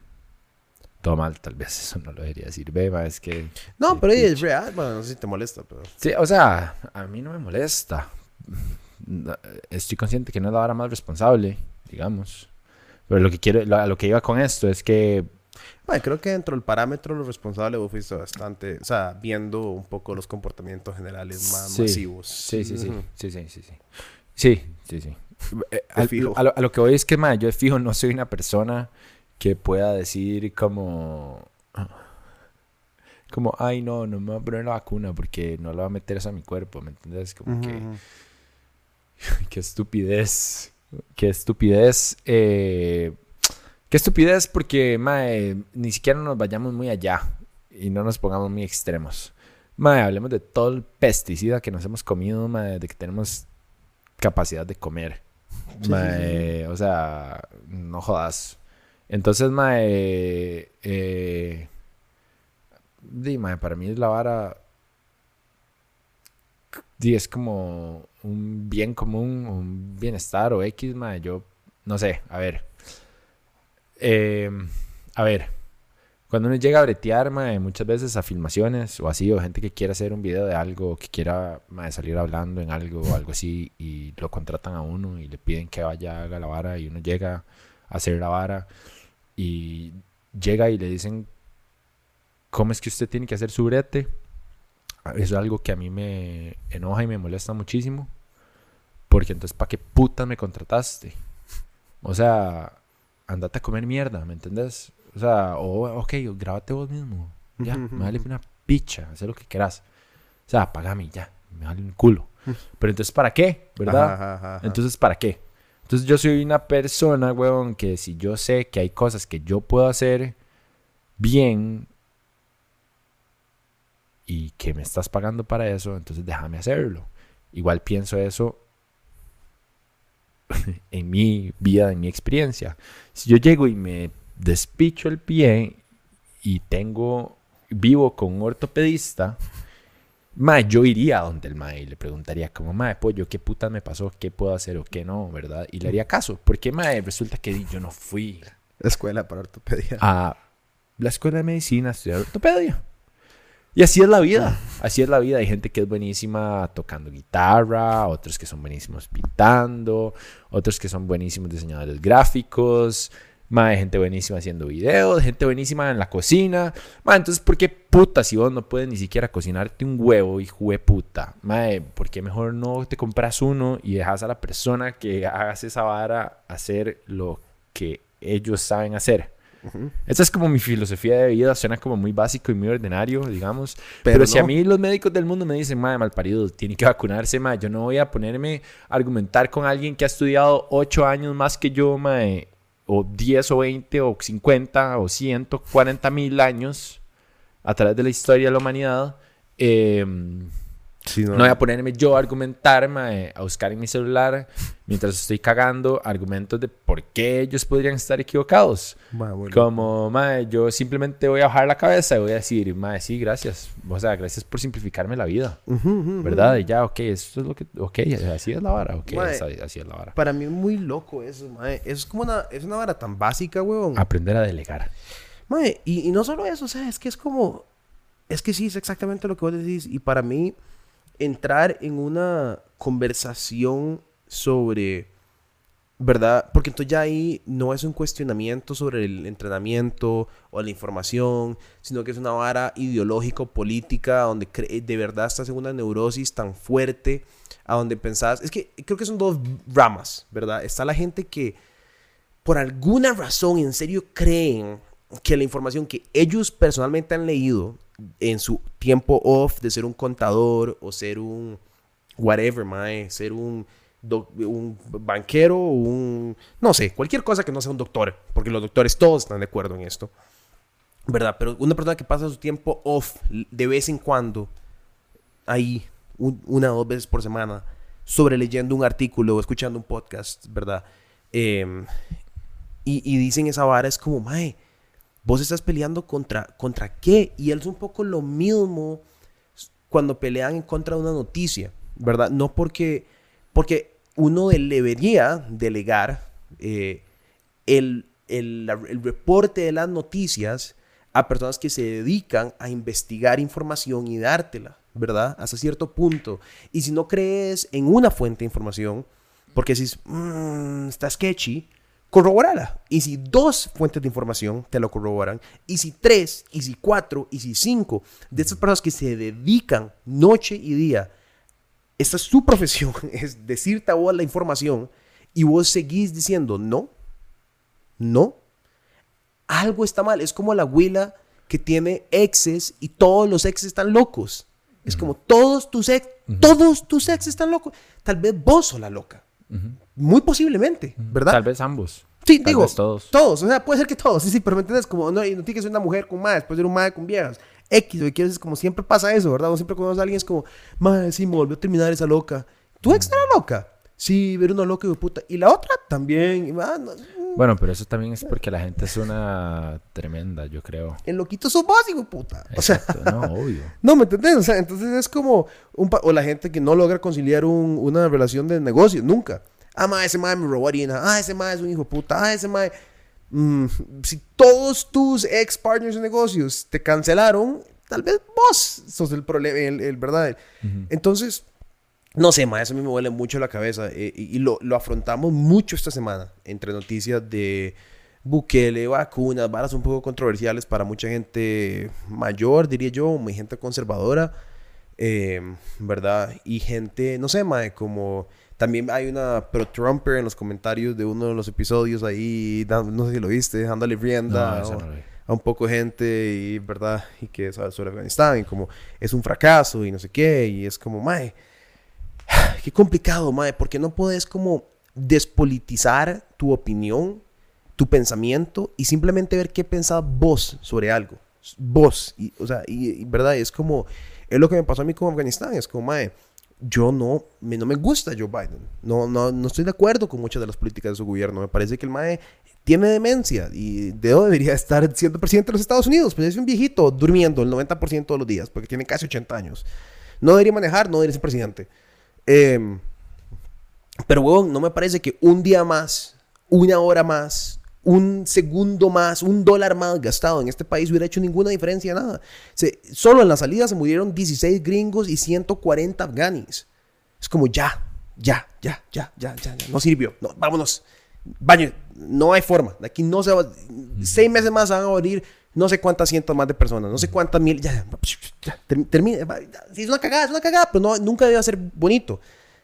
todo mal, tal vez eso no lo debería decir, beba, es que... No, pero es real, bueno, no sé si te molesta, pero... Sí, o sea, a mí no me molesta. Estoy consciente que no es la hora más responsable, digamos. Pero lo que quiero, a lo que iba con esto es que bueno, creo que dentro del parámetro lo responsable vos fuiste bastante, o sea, viendo un poco los comportamientos generales más masivos. Sí, sí, sí, sí, sí, sí, sí. Sí, sí, sí. Eh, a, lo, que voy es que, ma, yo fijo no soy una persona que pueda decir como... Como, ay, no, no me voy a poner la vacuna porque no la va a meter eso a mi cuerpo, ¿me entiendes? Como que... qué estupidez. Qué estupidez. Eh, Qué estupidez porque, mae, ni siquiera nos vayamos muy allá y no nos pongamos muy extremos. Mae, hablemos de todo el pesticida que nos hemos comido, mae, de que tenemos capacidad de comer. mae, o sea, no jodas. Entonces, mae, eh, di, mae, para mí es la vara, di, es como un bien común, un bienestar o X, mae, yo, no sé, a ver. Eh, a ver, cuando uno llega a bretear, muchas veces a filmaciones o así, o gente que quiere hacer un video de algo, que quiera salir hablando en algo o algo así, y lo contratan a uno y le piden que vaya, haga la vara, y uno llega hacer la vara, y llega y le dicen, ¿cómo es que usted tiene que hacer su brete? Eso es algo que a mí me enoja y me molesta muchísimo, porque entonces, ¿para qué puta me contrataste? O sea, andate a comer mierda, ¿me entendés? O sea, o, ok, grábate vos mismo. Ya, me vale una picha, haz lo que quieras. O sea, pagame ya, me vale un culo. Pero entonces, ¿para qué? ¿Verdad? Entonces, ¿para qué? Entonces, yo soy una persona, weón, que si yo sé que hay cosas que yo puedo hacer bien y que me estás pagando para eso, entonces déjame hacerlo. Igual pienso eso en mi vida, en mi experiencia. Si yo llego y me despicho el pie y tengo vivo con un ortopedista, mae, yo iría donde el mae y le preguntaría como, mae, pollo, ¿qué putas me pasó? ¿Qué puedo hacer o qué no? ¿Verdad? Y le haría caso. Porque, mae, resulta que yo no fui. La escuela para ortopedia. A la escuela de medicina a estudiar ortopedia. Y así es la vida, así es la vida. Hay gente que es buenísima tocando guitarra, otros que son buenísimos pintando, otros que son buenísimos diseñadores gráficos, más gente buenísima haciendo videos, gente buenísima en la cocina. Ma, entonces, ¿por qué puta si vos no puedes ni siquiera cocinarte un huevo, y de puta? Ma, ¿por qué mejor no te compras uno y dejas a la persona que hagas esa vara hacer lo que ellos saben hacer? Esa es como mi filosofía de vida, suena como muy básico y muy ordinario, digamos. Pero, si a mí los médicos del mundo me dicen, madre, malparido, tiene que vacunarse, madre, yo no voy a ponerme a argumentar con alguien que ha estudiado 8 años más que yo, madre, o 10 o 20 o 50 o 140 mil años a través de la historia de la humanidad. Eh, no, voy a ponerme yo a argumentar, a buscar en mi celular mientras estoy cagando argumentos de por qué ellos podrían estar equivocados. Como, mae, yo simplemente voy a bajar la cabeza y voy a decir, mae, sí, gracias. O sea, gracias por simplificarme la vida. ¿Verdad? Y ya, ok, eso es lo que, ok, así es la vara, ok, así es la vara. Para mí es muy loco eso, mae. Es como una, es una vara tan básica, weón. Aprender a delegar. Mae, y, y no solo eso, o sea, es que es como, es que sí, es exactamente lo que vos decís. Y para mí entrar en una conversación sobre, ¿verdad? Porque entonces ya ahí no es un cuestionamiento sobre el entrenamiento o la información, sino que es una vara ideológico-política donde de verdad estás en una neurosis tan fuerte a donde pensás, es que creo que son dos ramas, ¿verdad? Está la gente que por alguna razón en serio creen que la información que ellos personalmente han leído en su tiempo off de ser un contador o ser un whatever, mae, ser un, un banquero un, no sé, cualquier cosa que no sea un doctor, porque los doctores todos están de acuerdo en esto, ¿verdad? Pero una persona que pasa su tiempo off de vez en cuando, ahí, una o dos veces por semana, sobre leyendo un artículo o escuchando un podcast, ¿verdad? Em, y, y, dicen esa vara, es como, mae, Vos estás peleando contra, contra qué? Y es un poco lo mismo cuando pelean en contra de una noticia, ¿verdad? No porque, porque uno debería delegar eh, el, el, el reporte de las noticias a personas que se dedican a investigar información y dártela, ¿verdad? Hasta cierto punto. Y si no crees en una fuente de información, porque si mmm, está sketchy, corroborala. Y si dos fuentes de información te lo corroboran, y si tres, y si cuatro, y si cinco de estas personas que se dedican noche y día, esta es su profesión, es decirte a vos la información, y vos seguís diciendo no, no, algo está mal. Es como la abuela que tiene exes y todos los exes están locos. Es como todos tus ex, todos tus exes están locos. Tal vez vos sos la loca. Muy posiblemente, ¿verdad? Tal vez ambos. Sí, digo, todos. Todos, o sea, puede ser que todos, sí, sí, pero me entiendes, como no, no tiene que ser una mujer con más, puede ser un madre con viejas. X, que quieres es como siempre pasa eso, ¿verdad? O siempre conoces a alguien es como, madre, sí, me volvió a terminar esa loca. ¿Tu ex era loca? Sí, ver una loca de puta. Y la otra también. Ah, mm. Bueno, pero eso también es porque la gente es una tremenda, yo creo. El loquito sos vos, hijo puta. O sea, no, obvio. No, ¿me entendés? O sea, entonces es como, un o la gente que no logra conciliar un, una relación de negocio, nunca. Ah, ma, ese mae me robó harina. Ah, ese mae es un hijo puta. Ah, ese mae. Mm, si todos tus ex partners de negocios te cancelaron, tal vez vos sos el problema, el, verdad. Entonces, no sé, ma, eso a mí me huele mucho la cabeza. Eh, y, lo, lo, afrontamos mucho esta semana entre noticias de Bukele, vacunas, varas un poco controversiales para mucha gente mayor, diría yo, muy gente conservadora. Eh, ¿Verdad? Y gente, no sé, ma, como También hay una pro-Trumper en los comentarios de uno de los episodios ahí, no sé si lo viste, dándole rienda No, vi. a un poco de gente y, ¿verdad? Y que sabe sobre Afganistán y como es un fracaso y no sé qué. Y es como, mae, qué complicado, mae, porque no puedes como despolitizar tu opinión, tu pensamiento y simplemente ver qué pensás vos sobre algo. Vos, y, o sea, y, y, ¿verdad? Es como, es lo que me pasó a mí con Afganistán, es como, mae, yo no me, no me gusta Joe Biden. No, no, no estoy de acuerdo con muchas de las políticas de su gobierno. Me parece que el MAE tiene demencia y de debería estar siendo presidente de los Estados Unidos. Pues es un viejito durmiendo el 90% de los días porque tiene casi 80 años. No debería manejar, no debería ser presidente. Em, pero, huevón, no me parece que un día más, una hora más, un segundo más, un dólar más gastado en este país hubiera hecho ninguna diferencia, nada. Se- solo en la salida se murieron 16 gringos y 140 afganis. Es como ya, ya, ya, ya, ya, ya, ya. No sirvió. No, vámonos. Baño. No hay forma. De aquí no se va. Seis meses más van a morir no sé cuántas cientos más de personas. No sé cuántas mil. Ya, termina. Sí, es una cagada, es una cagada, pero no, nunca debe ser bonito.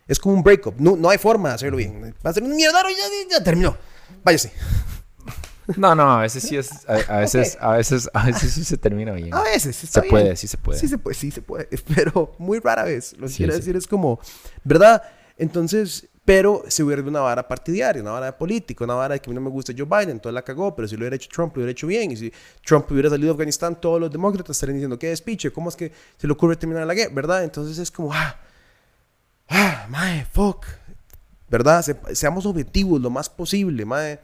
Es como un breakup. No, no hay forma de hacerlo bien. Va a ser un mierdero y ya, ya terminó. Váyase. No, no, a veces sí es. A, a veces, a veces, a veces sí se termina bien. A veces, está se bien. puede, sí se puede. Sí se puede, sí se puede, pero muy rara vez. Lo que Sí, quiero sí. decir es como, ¿verdad? Entonces, pero se hubiera una vara partidaria, una vara de político, una vara de que a mí no me gusta Joe Biden, entonces la cagó, pero si lo hubiera hecho Trump, lo hubiera hecho bien. Y si Trump hubiera salido de Afganistán, todos los demócratas estarían diciendo, qué despiche, ¿cómo es que se le ocurre terminar la guerra? ¿Verdad? Entonces es como, ah, ah, mae, fuck. ¿Verdad? Se- seamos objetivos lo más posible, mae.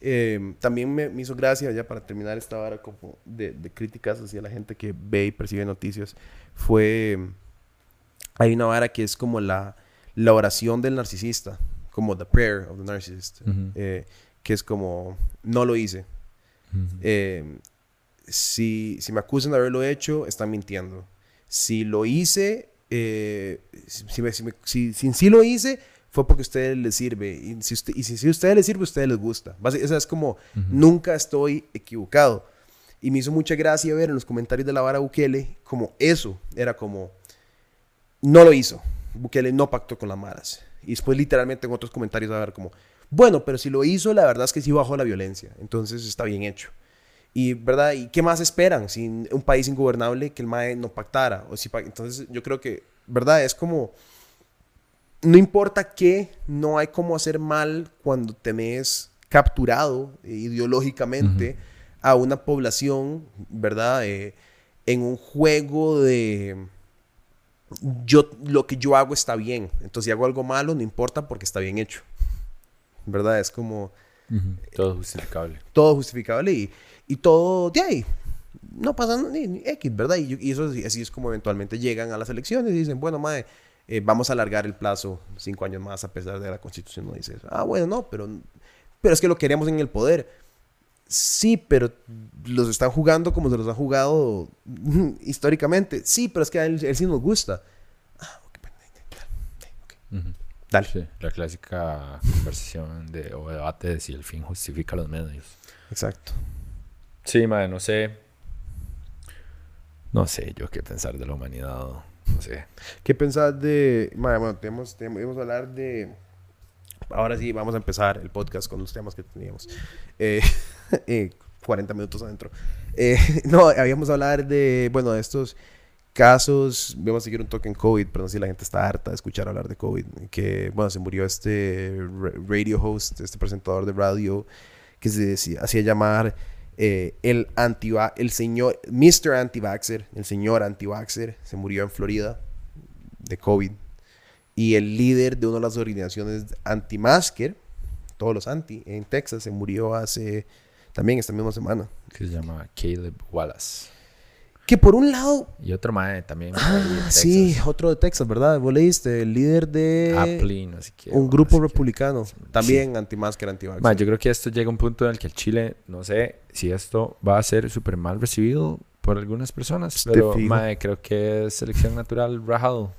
Eh, también me, me hizo gracia, ya para terminar esta vara como de, de críticas hacia la gente que ve y percibe noticias, fue, hay una vara que es como la, la oración del narcisista, como the prayer of the narcissist, eh, que es como, no lo hice. Eh, si, si me acusan de haberlo hecho, están mintiendo. Si lo hice, eh, si, si, me- si, me- si- si lo hice, fue porque a ustedes les sirve. Y si, usted, y si, a ustedes les sirve, a ustedes les gusta. O sea, es como, nunca estoy equivocado. Y me hizo mucha gracia ver en los comentarios de la vara Bukele, como eso, era como, no lo hizo. Bukele no pactó con las maras. Y después literalmente en otros comentarios va a ver como, bueno, pero si lo hizo, la verdad es que sí bajó la violencia. Entonces está bien hecho. Y, ¿verdad? ¿Y qué más esperan? Si un país ingobernable que el MAE no pactara. O si Entonces yo creo que, ¿verdad? Es como, no importa qué, no hay cómo hacer mal cuando tenés capturado eh, ideológicamente a una población, ¿verdad? Eh, en un juego de yo lo que yo hago está bien. Entonces si hago algo malo no importa porque está bien hecho. ¿Verdad? Es como Ujú. Todo justificable. todo justificable y, y todo de ahí. No pasa ni, ni X, ¿verdad? Y, y eso así, así es como eventualmente llegan a las elecciones y dicen, bueno, madre, eh, vamos a alargar el plazo cinco años más a pesar de la constitución no dice eso. Ah, bueno, no, pero, pero es que lo queremos en el poder. Sí, pero los están jugando como se los han jugado históricamente. Sí, pero es que a él, él sí nos gusta. Ah, ok, bueno, ok. Ujú. Dale. Sí, la clásica conversación de, o debate de si el fin justifica los medios. Exacto. Sí, madre, no sé. No sé yo qué pensar de la humanidad. No sé. ¿Qué pensás de... Madre, bueno, tenemos, tenemos, a hablar de... Ahora sí, vamos a empezar el podcast con los temas que teníamos. Eh, eh, 40 minutos adentro. Eh, no, habíamos hablar de, bueno, de estos casos. Vamos a seguir un toque en COVID, pero no sé si la gente está harta de escuchar hablar de COVID. Que, bueno, se murió este ra- radio host, este presentador de radio, que se hacía llamar eh, el anti el señor, Mr. Anti-Vaxxer, el señor anti-vaxxer, se murió en Florida de COVID. Y el líder de una de las organizaciones anti-masker, todos los anti, en Texas, se murió hace también esta misma semana. Que se llama Caleb Wallace. Que por un lado, Y otro mae también. ah, sí, otro de Texas, ¿verdad? Vos leíste, el líder de Apley, no sé qué. un grupo no sé qué. republicano, también anti-masker, anti-vaxxer. Ma, yo creo que esto llega a un punto en el que el Chile, no sé si esto va a ser súper mal recibido por algunas personas, De pero fijo. ma, creo que es selección natural rajado.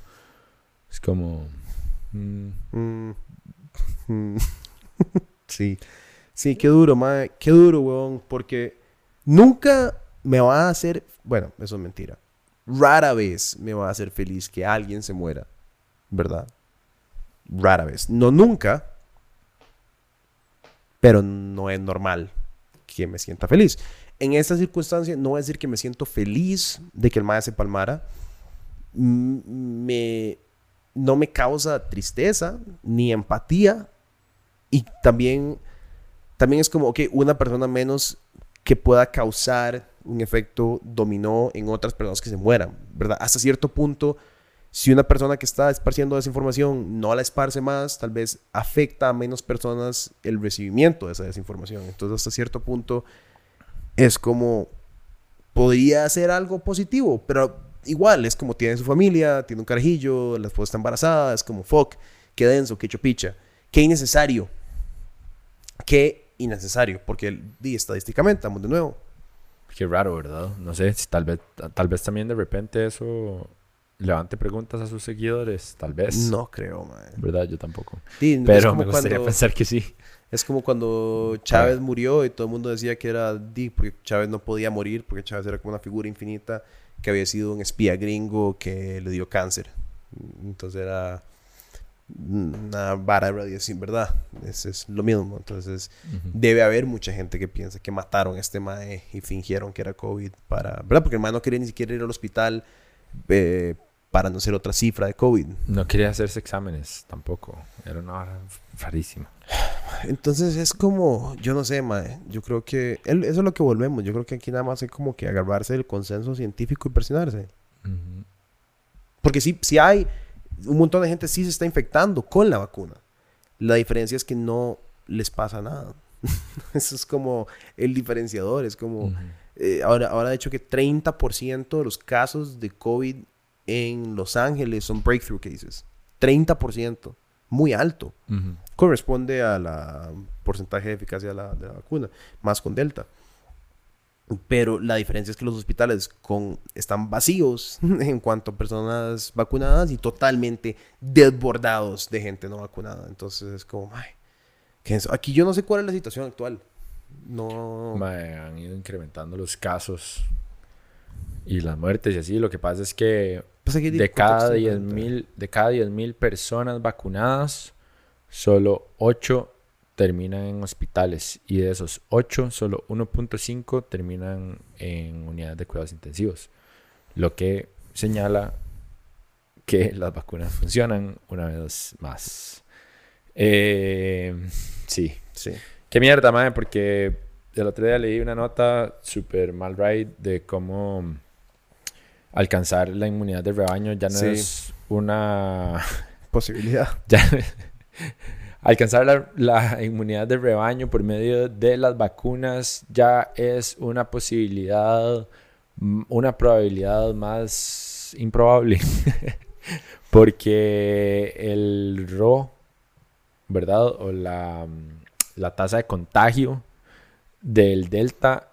Es como... mm, Mm. Mm. sí. Sí, qué duro, mae. Qué duro, weón. Porque nunca me va a hacer. Bueno, eso es mentira. Rara vez me va a hacer feliz que alguien se muera. ¿Verdad? rara vez. No nunca, pero no es normal que me sienta feliz. En esta circunstancia, no voy a decir que me siento feliz de que el mae se palmara. Me, no me causa tristeza ni empatía. Y también, también es como, que una persona menos que pueda causar un efecto dominó en otras personas que se mueran, ¿verdad? Hasta cierto punto, si una persona que está esparciendo desinformación no la esparce más, tal vez afecta a menos personas el recibimiento de esa desinformación. Entonces, hasta cierto punto, es como, podría ser algo positivo, pero igual, es como tiene su familia, tiene un carajillo, la esposa está embarazada, es como, fuck, qué denso, qué chopicha, qué innecesario, qué innecesario, porque estadísticamente, estamos de nuevo. Qué raro, ¿verdad? No sé, si tal vez, tal vez también de repente eso levante preguntas a sus seguidores, tal vez. No creo, man. ¿Verdad? Yo tampoco. Pero me gustaría pensar que sí. Es como cuando Chávez murió y todo el mundo decía que era Di, porque Chávez no podía morir, porque Chávez era como una figura infinita que había sido un espía gringo que le dio cáncer. Entonces era una vara de radiación, ¿verdad? Es, es lo mismo. Entonces debe haber mucha gente que piensa que mataron a este mae y fingieron que era COVID para, ¿verdad? Porque el mae no quería ni siquiera ir al hospital eh, para no ser otra cifra de COVID. No quería hacerse exámenes tampoco. Era una hora rarísima. Entonces es como, yo no sé, mae. Yo creo que eso es lo que volvemos. Yo creo que aquí nada más es como que agarrarse del consenso científico y presionarse. Porque si, si hay un montón de gente sí se está infectando con la vacuna. La diferencia es que no les pasa nada. Eso es como el diferenciador. Es como, eh, ahora, ahora de hecho que 30% de los casos de COVID en Los Ángeles son breakthrough cases. 30%. Muy alto. Corresponde a la porcentaje de eficacia de la, vacuna, más con Delta. Pero la diferencia es que los hospitales con, están vacíos en cuanto a personas vacunadas y totalmente desbordados de gente no vacunada. Entonces es como, ay, aquí yo no sé cuál es la situación actual. No. han ido incrementando los casos y las muertes y así. Lo que pasa es que pues de, cada 10 mil, de cada 10.000 personas vacunadas, solo 8 terminan en hospitales y de esos 8, solo 1.5 terminan en unidades de cuidados intensivos. Lo que señala que las vacunas funcionan una vez más. Eh, sí. sí. Qué mierda, madre, porque el otro día leí una nota super mal right de cómo alcanzar la inmunidad de rebaño ya no es una posibilidad. alcanzar la, la, inmunidad de rebaño por medio de las vacunas ya es una posibilidad, una probabilidad más improbable. Porque el RO, ¿verdad? O la, la tasa de contagio del Delta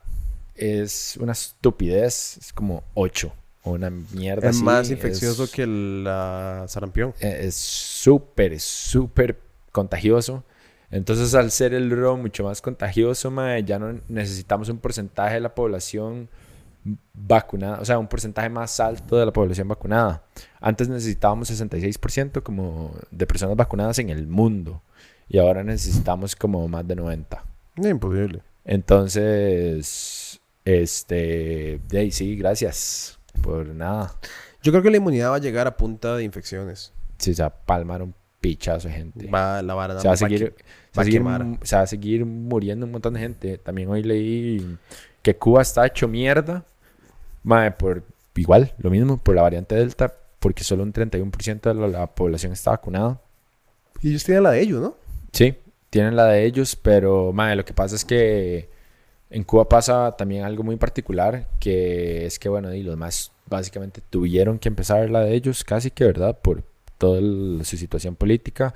es una estupidez, es como 8 una mierda es más infeccioso que la sarampión. E, es súper, súper contagioso. Entonces, al ser el RO mucho más contagioso, ya no necesitamos un porcentaje de la población vacunada, o sea, un porcentaje más alto de la población vacunada. Antes necesitábamos 66% como de personas vacunadas en el mundo y ahora necesitamos como más de 90. imposible. Entonces, este, de sí, gracias. Por nada. Yo creo que la inmunidad va a llegar a punta de infecciones. Sí, se va a palmar un pichazo de gente. Va, la va, se va a seguir, se va, a seguir, se va a seguir muriendo un montón de gente. También hoy leí que Cuba está hecho mierda. por igual, lo mismo, por la variante Delta, porque solo un 31% de la, población está vacunada. Y ellos tienen la de ellos, ¿no? Sí, tienen la de ellos, pero madre, lo que pasa es que en Cuba pasa también algo muy particular, que es que, bueno, y los más básicamente tuvieron que empezar la de ellos, casi que, ¿verdad? Por toda su situación política.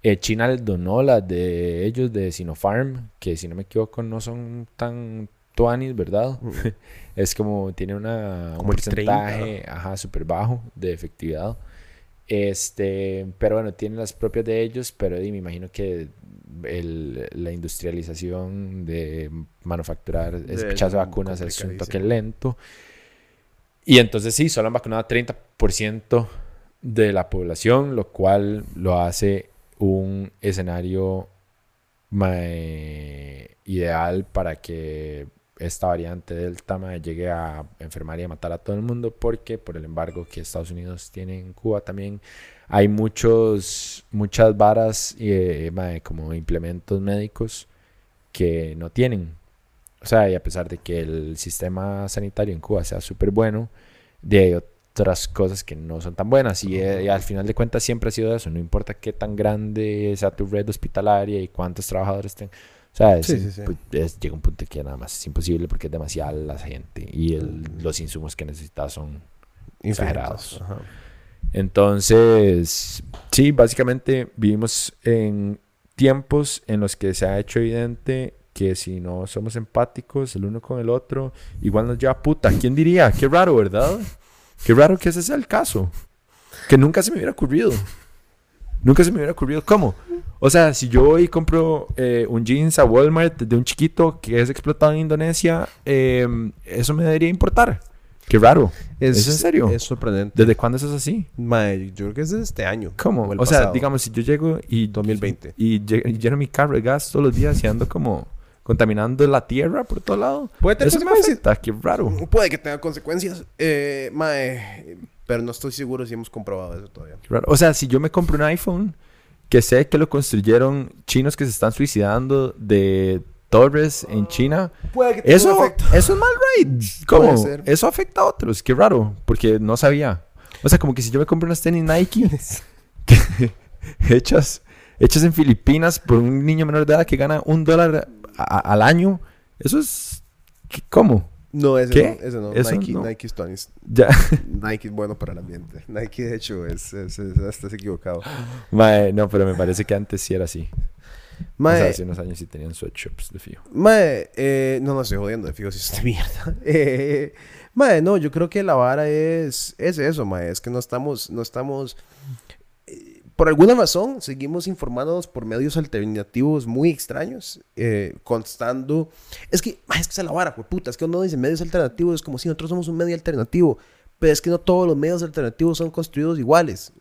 Eh, China les donó las de ellos de Sinopharm, que si no me equivoco no son tan tuanis, ¿verdad? Mm. es como, tiene una, un porcentaje, ajá, súper bajo de efectividad. Este, pero bueno, tienen las propias de ellos, pero me imagino que el, la industrialización de manufacturar de vacunas es un toque lento. Y entonces sí, solo han vacunado 30% de la población, lo cual lo hace un escenario mae, ideal para que esta variante Delta mae, llegue a enfermar y a matar a todo el mundo porque por el embargo que Estados Unidos tiene en Cuba también hay muchos muchas varas eh, mae, como implementos médicos que no tienen. O sea y a pesar de que el sistema sanitario en Cuba sea súper bueno de otras cosas que no son tan buenas. Y, eh, al final de cuentas siempre ha sido eso. No importa qué tan grande sea tu red hospitalaria y cuántos trabajadores tengan. O sea, es, Sí, sí, sí. pues, es- llega un punto que nada más es imposible porque es demasiada la gente y el- los insumos que necesitas son exagerados. Ajá. Entonces, sí, básicamente vivimos en tiempos en los que se ha hecho evidente que si no somos empáticos el uno con el otro, igual nos lleva a puta. ¿Quién diría? Qué raro, ¿verdad? Qué raro que ese sea el caso. Que nunca se me hubiera ocurrido. Nunca se me hubiera ocurrido. ¿Cómo? O sea, si yo voy y compro eh, un jeans a Walmart de un chiquito que es explotado en Indonesia, eh, eso me debería importar. Qué raro. ¿Es en serio? Es sorprendente. ¿Desde cuándo eso es así? Mae, yo creo que es de este año. ¿Cómo? o O sea, digamos, si yo llego y... 2020. Y, y lleno mi carro de gas todos los días y ando como contaminando la tierra por todo lado. Puede tener Eso consecuencias. qué raro. Puede que tenga consecuencias. Eh, mae, pero no estoy seguro si hemos comprobado eso todavía. qué raro. O sea, si yo me compro un iPhone que sé que lo construyeron chinos que se están suicidando de torres en China, Puede que tenga un eso, efecto. eso es mal right. ¿Cómo? Puede ser. Eso afecta a otros. Qué raro, porque no sabía. O sea, como que si yo me compro unas tenis Nike hechas, hechas en Filipinas por un niño menor de edad que gana un dólar a- al año, eso es... ¿qué- ¿Cómo? No, ese ¿Qué? no. Ese no. Eso Nike, no. Nike Stones. Ya. Nike es bueno para el ambiente. Nike, de hecho, es, es, es- estás equivocado. Mae, no, pero me parece que antes sí era así. O Mae, sea, hace unos años sí tenían sweatshops de fío. Mae, eh, no, no estoy jodiendo, de fijo si es de mierda. Eh, mae, no, yo creo que la vara es, es eso, mae, es que no estamos, no estamos, por alguna razón, seguimos informándonos por medios alternativos muy extraños, eh, constando, es que, es que es la vara, por puta, es que uno dice medios alternativos, es como si nosotros somos un medio alternativo, pero es que no todos los medios alternativos son construidos iguales.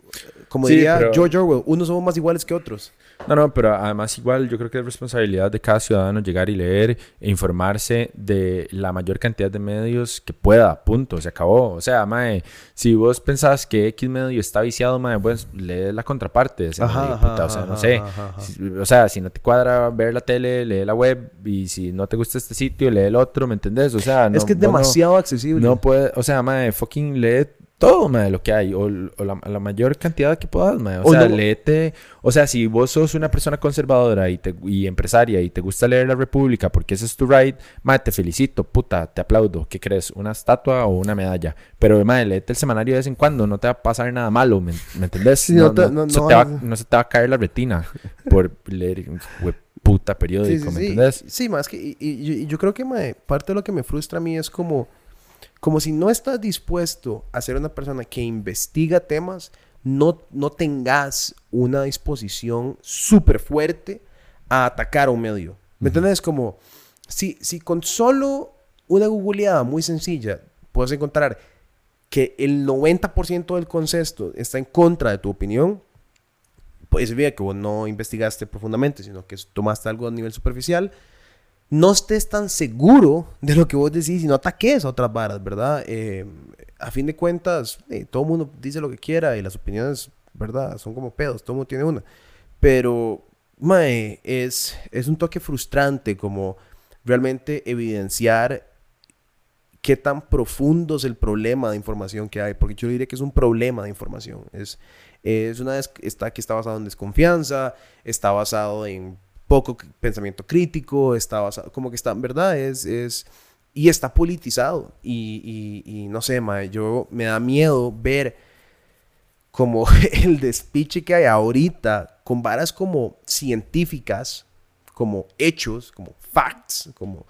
Como Sí, diría pero- George Orwell, unos somos más iguales que otros. No, no, pero además igual yo creo que es responsabilidad de cada ciudadano llegar y leer e informarse de la mayor cantidad de medios que pueda, punto, se acabó. O sea, mae, si vos pensás que X medio está viciado, mae, pues lee la contraparte ese Ajá, medio, puta, o sea, no sé. ajá, ajá. O sea, si no te cuadra ver la tele, lee la web y si no te gusta este sitio, lee el otro, ¿me entendés? O sea, no, es que es vos no- demasiado accesible. no puede, o sea, mae, fucking lee todo, mae, lo que hay, o, o la, la mayor cantidad que puedas, mae. O, O sea, no- léete, o sea, si vos sos una persona conservadora y, te, y empresaria y te gusta leer La República porque ese es tu right, mae, te felicito, puta, te aplaudo. ¿Qué crees? ¿Una estatua o una medalla? Pero, mae, léete el semanario de vez en cuando, no te va a pasar nada malo, ¿me, me entendés? Sí, no se te va- vas- no se te va a caer la retina por leer un hue- puta periódico, ¿me entendés? Sí, más que, y, y- y yo creo que mae, parte de lo que me frustra a mí es como, como si no estás dispuesto a ser una persona que investiga temas, no, no tengas una disposición súper fuerte a atacar a un medio. ¿Me entiendes? Como, si, si con solo una googleada muy sencilla puedes encontrar que el 90% del concepto está en contra de tu opinión, pues significa que vos no investigaste profundamente, sino que tomaste algo a nivel superficial, no estés tan seguro de lo que vos decís y no ataques a otras varas, ¿verdad? Eh, a fin de cuentas, eh, todo el mundo dice lo que quiera y las opiniones, ¿verdad? Son como pedos, todo el mundo tiene una. Pero, mae, es, es un toque frustrante como realmente evidenciar qué tan profundo es el problema de información que hay, porque yo diría que es un problema de información. Es, es una está, que está basado en desconfianza, está basado en poco pensamiento crítico, está basado, como que está, ¿verdad? Es, es, y está politizado. Y, y, y no sé, mae, yo me da miedo ver como el despiche que hay ahorita con varas como científicas, como hechos, como facts, como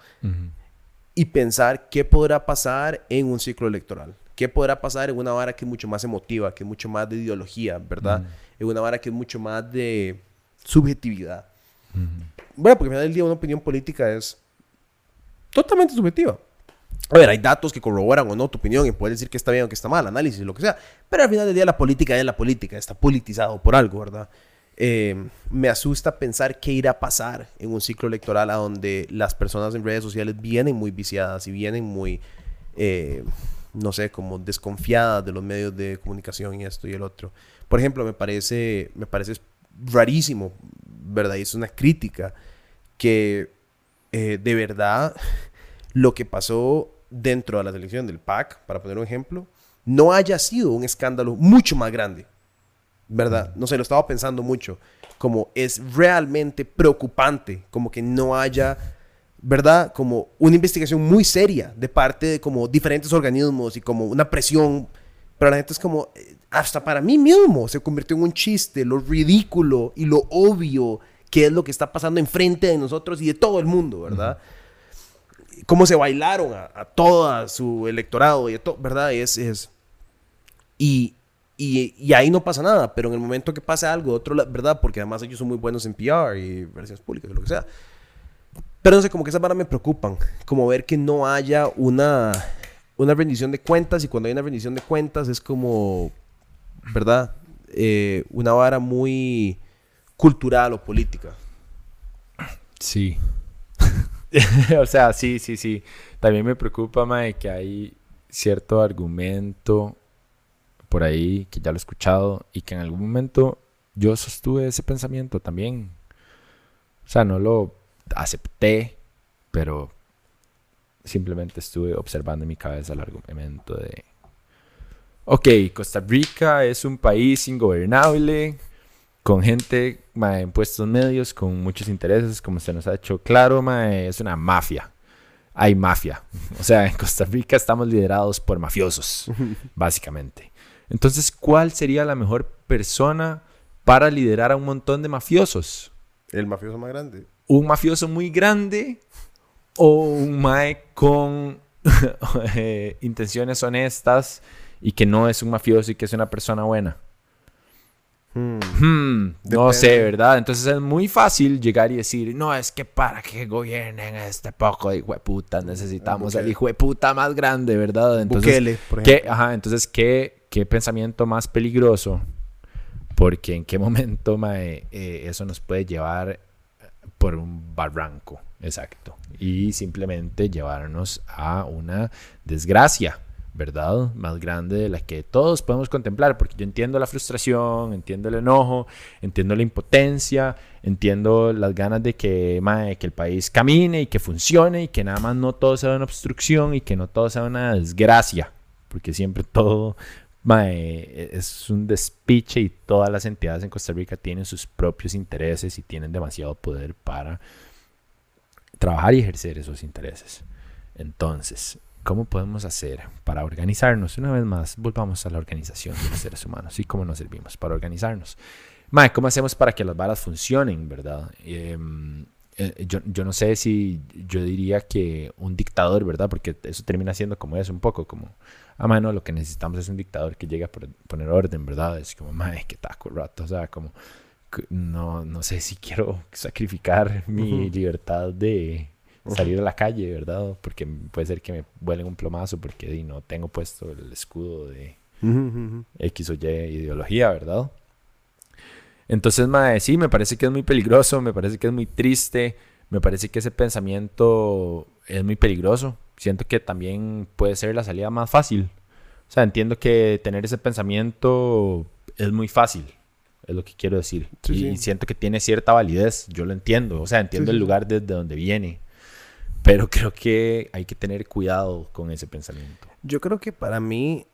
y pensar qué podrá pasar en un ciclo electoral. ¿Qué podrá pasar en una vara que es mucho más emotiva, que es mucho más de ideología, ¿verdad? Mm. En una vara que es mucho más de subjetividad. Ujú. Bueno, porque al final del día una opinión política es totalmente subjetiva. A ver, hay datos que corroboran o no tu opinión y puedes decir que está bien o que está mal, análisis, lo que sea. Pero al final del día la política es la política, está politizado por algo, ¿verdad? eh, me asusta pensar qué irá a pasar en un ciclo electoral a donde las personas en redes sociales vienen muy viciadas y vienen muy, eh, no sé, como desconfiadas de los medios de comunicación y esto y el otro. Por ejemplo, me parece, me parece rarísimo, ¿verdad? Y es una crítica que eh, de verdad lo que pasó dentro de la selección del PAC, para poner un ejemplo, no haya sido un escándalo mucho más grande ¿verdad? No sé, lo estaba pensando mucho. Como es realmente preocupante, como que no haya, ¿verdad? Como una investigación muy seria de parte de como diferentes organismos y como una presión. Pero la gente es como, hasta para mí mismo se convirtió en un chiste, lo ridículo y lo obvio que es lo que está pasando enfrente de nosotros y de todo el mundo, ¿verdad? Cómo se bailaron a, a todo su electorado y a todo, ¿verdad? Es, es... Y, y, ahí no pasa nada, pero en el momento que pase algo, otro, ¿verdad? Porque además ellos son muy buenos en PR y versiones públicas, lo que sea. Pero no sé, como que esas varas me preocupan. Como ver que no haya una, una rendición de cuentas y cuando hay una rendición de cuentas es como, ¿verdad? Eh, una vara muy cultural o política. Sí. o sea, sí, sí, sí. También me preocupa, Mae, que hay cierto argumento por ahí que ya lo he escuchado y que en algún momento yo sostuve ese pensamiento también. O sea, no lo acepté, pero simplemente estuve observando en mi cabeza el argumento de, ok, Costa Rica es un país ingobernable, con gente en puestos medios, con muchos intereses, como se nos ha hecho claro, es una mafia. Hay mafia. O sea, en Costa Rica estamos liderados por mafiosos, básicamente. Entonces, ¿cuál sería la mejor persona para liderar a un montón de mafiosos? El mafioso más grande. Un mafioso muy grande o un mae con eh, intenciones honestas y que no es un mafioso y que es una persona buena. Hmm. Hmm, no sé, ¿verdad? Entonces es muy fácil llegar y decir, no, es que para que gobiernen este poco de puta necesitamos el hijo de puta más grande, ¿verdad? Entonces, Bukele, por ejemplo. ajá, entonces, ¿qué, qué pensamiento más peligroso, porque en qué momento eh, eso nos puede llevar por un barranco, exacto, y simplemente llevarnos a una desgracia, ¿verdad? Más grande de la que todos podemos contemplar, porque yo entiendo la frustración, entiendo el enojo, entiendo la impotencia, entiendo las ganas de que, que el país camine y que funcione y que nada más no todo sea una obstrucción y que no todo sea una desgracia, porque siempre todo es un despiche y todas las entidades en Costa Rica tienen sus propios intereses y tienen demasiado poder para trabajar y ejercer esos intereses. Entonces, ¿cómo podemos hacer para organizarnos? Una vez más, volvamos a la organización de los seres humanos y cómo nos servimos para organizarnos. Mae, ¿cómo hacemos para que las balas funcionen, verdad? Em, eh, yo, yo, no sé si yo diría que un dictador, ¿verdad? Porque eso termina siendo como es un poco, como a ah, mano lo que necesitamos es un dictador que llegue a poner orden, ¿verdad? Es como, madre, qué taco rato, o sea, como, no, no sé si quiero sacrificar mi libertad de salir a la calle, ¿verdad? Porque puede ser que me vuelen un plomazo porque no tengo puesto el escudo de X o Y ideología, ¿verdad? Entonces, madre, sí, me parece que es muy peligroso, me parece que es muy triste, me parece que ese pensamiento es muy peligroso siento que también puede ser la salida más fácil. O sea, entiendo que tener ese pensamiento es muy fácil, es lo que quiero decir. y siento que tiene cierta validez, yo lo entiendo, o sea, entiendo el lugar desde donde viene. Pero creo que hay que tener cuidado con ese pensamiento. Yo creo que para mí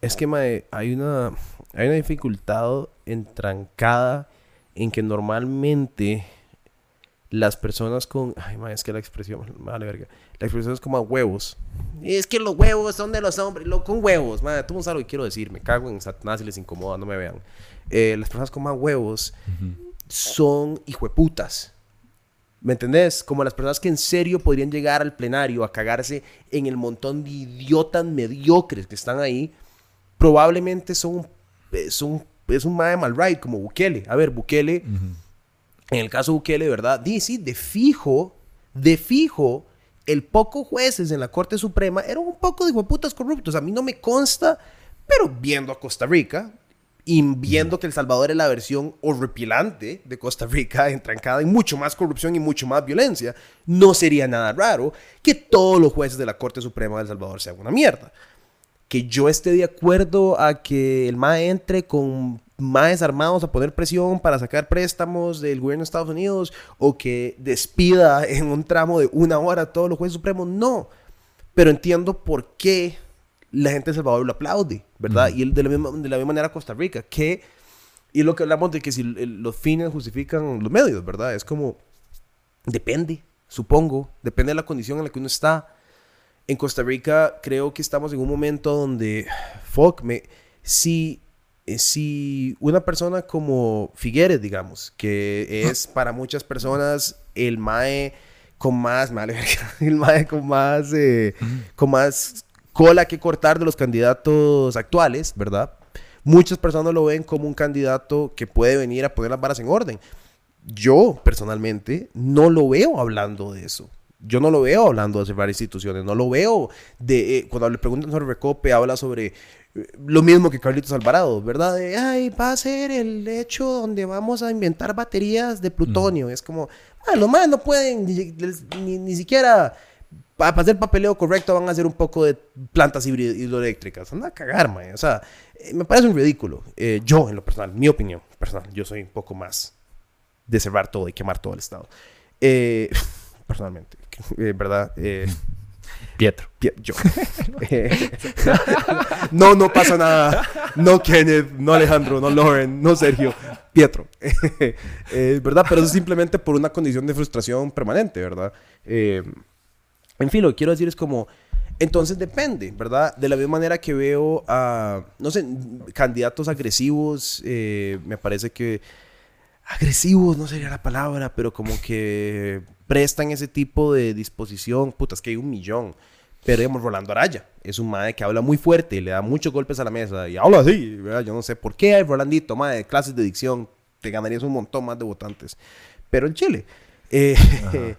es que hay una, hay una dificultad entrancada en que normalmente las personas con. Ay, ma, es que la expresión. Vale, verga. La expresión es como a huevos. Es que los huevos son de los hombres. Lo, con huevos, madre. Tú no sabes lo que quiero decir. Me cago en Satanás y les incomoda, no me vean. Eh, las personas con más huevos son hijueputas. ¿Me entendés? Como las personas que en serio podrían llegar al plenario a cagarse en el montón de idiotas mediocres que están ahí, probablemente son, son es un madre mal right, como Bukele. A ver, Bukele en el caso Bukele, ¿verdad? Dice, de fijo, de fijo, el poco jueces en la Corte Suprema eran un poco de putas corruptos. A mí no me consta, pero viendo a Costa Rica y viendo que El Salvador es la versión horripilante de Costa Rica, entrancada en mucho más corrupción y mucho más violencia, no sería nada raro que todos los jueces de la Corte Suprema de El Salvador sean una mierda. Que yo esté de acuerdo a que el MAE entre con más armados a poner presión para sacar préstamos del gobierno de Estados Unidos o que despida en un tramo de una hora a todos los jueces supremos, no. Pero entiendo por qué la gente de El Salvador lo aplaude, ¿verdad? Y de la, misma, de la misma manera Costa Rica, que, y lo que hablamos de que si los fines justifican los medios, ¿verdad? Es como, depende, supongo, depende de la condición en la que uno está. En Costa Rica creo que estamos en un momento donde, fuck, me, si, eh, si una persona como Figueres, digamos, que es para muchas personas el MAE con más, el MAE con más, eh, con más cola que cortar de los candidatos actuales, ¿verdad? Muchas personas lo ven como un candidato que puede venir a poner las varas en orden. Yo, personalmente, no lo veo hablando de eso. Yo no lo veo hablando de cerrar instituciones, no lo veo de... Eh, cuando le preguntan sobre Recope, habla sobre eh, lo mismo que Carlitos Alvarado, ¿verdad? De, ay, va a ser el hecho donde vamos a inventar baterías de plutonio. Es como, ah, lo más no pueden ni, ni siquiera para hacer papeleo correcto van a hacer un poco de plantas hidroeléctricas. Anda a cagar, man. O sea, eh, me parece un ridículo. Eh, yo, en lo personal, mi opinión personal, yo soy un poco más de cerrar todo y quemar todo el Estado. Eh, personalmente, ¿verdad? Pietro. yo. no, no pasa nada. No Kenneth, no Alejandro, no Lauren, no Sergio. Pietro. ¿Verdad? Pero eso es simplemente por una condición de frustración permanente, ¿verdad? En fin, lo que quiero decir es como, entonces depende, ¿verdad? De la misma manera que veo a, no sé, candidatos agresivos, eh, me parece que agresivos no sería la palabra, pero como que prestan ese tipo de disposición, putas, que hay un millón. Pero digamos, Rolando Araya es un madre que habla muy fuerte y le da muchos golpes a la mesa y habla así, ¿verdad? Yo no sé por qué Rolandito, madre, clases de dicción, te ganarías un montón más de votantes. Pero en Chile, eh,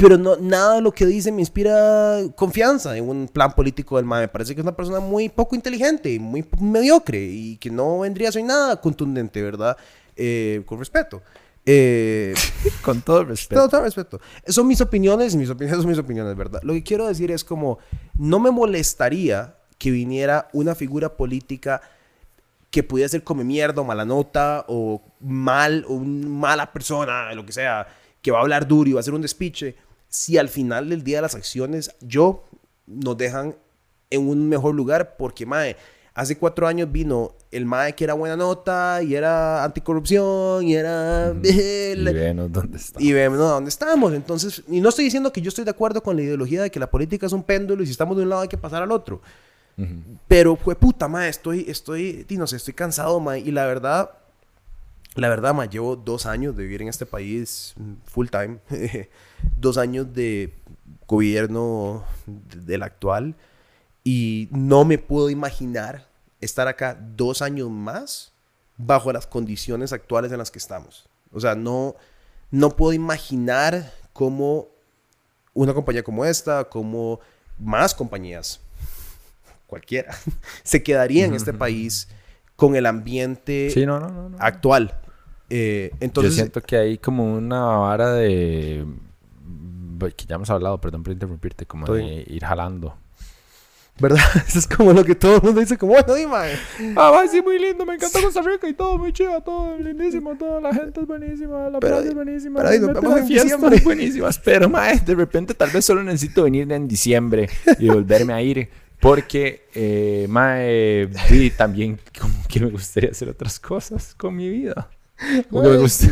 pero no, nada de lo que dice me inspira confianza en un plan político del MAE. Me parece que es una persona muy poco inteligente, muy mediocre y que no vendría a ser nada contundente, ¿verdad? Eh, con respeto. Eh, con todo respeto. Todo, todo respeto. Son mis opiniones, mis opiniones son mis opiniones, ¿verdad? Lo que quiero decir es como, no me molestaría que viniera una figura política que pudiera ser come mierda o mala nota o mal, o mala persona, lo que sea, que va a hablar duro y va a hacer un despiche si al final del día las acciones yo nos dejan en un mejor lugar porque, mae, hace cuatro años vino el mae que era buena nota y era anticorrupción y era... y vemos dónde estamos. Y vemos dónde estamos. Entonces, y no estoy diciendo que yo estoy de acuerdo con la ideología de que la política es un péndulo y si estamos de un lado hay que pasar al otro. Pero, fue puta, mae, estoy, estoy, no sé, estoy cansado, mae. Y la verdad, la verdad, mae, llevo dos años de vivir en este país full time. dos años de gobierno del actual y no me puedo imaginar estar acá dos años más bajo las condiciones actuales en las que estamos. O sea, no, no puedo imaginar cómo una compañía como esta, como más compañías, cualquiera, se quedaría en este país con el ambiente actual. Eh, entonces, Yo siento que hay como una vara de que ya hemos hablado, perdón por interrumpirte, como de ir jalando. ¿Verdad? Eso es como lo que todo el mundo dice, como, bueno, dime. Ah, va, sí, muy lindo, me encanta Costa Rica y todo, muy chido, todo lindísimo, toda la gente es buenísima, la playa es buenísima. Pero nos vemos en diciembre. buenísimas, pero, mae, de repente tal vez solo necesito venir en diciembre y volverme a ir. Porque, eh, mae, también como que me gustaría hacer otras cosas con mi vida. me gusta.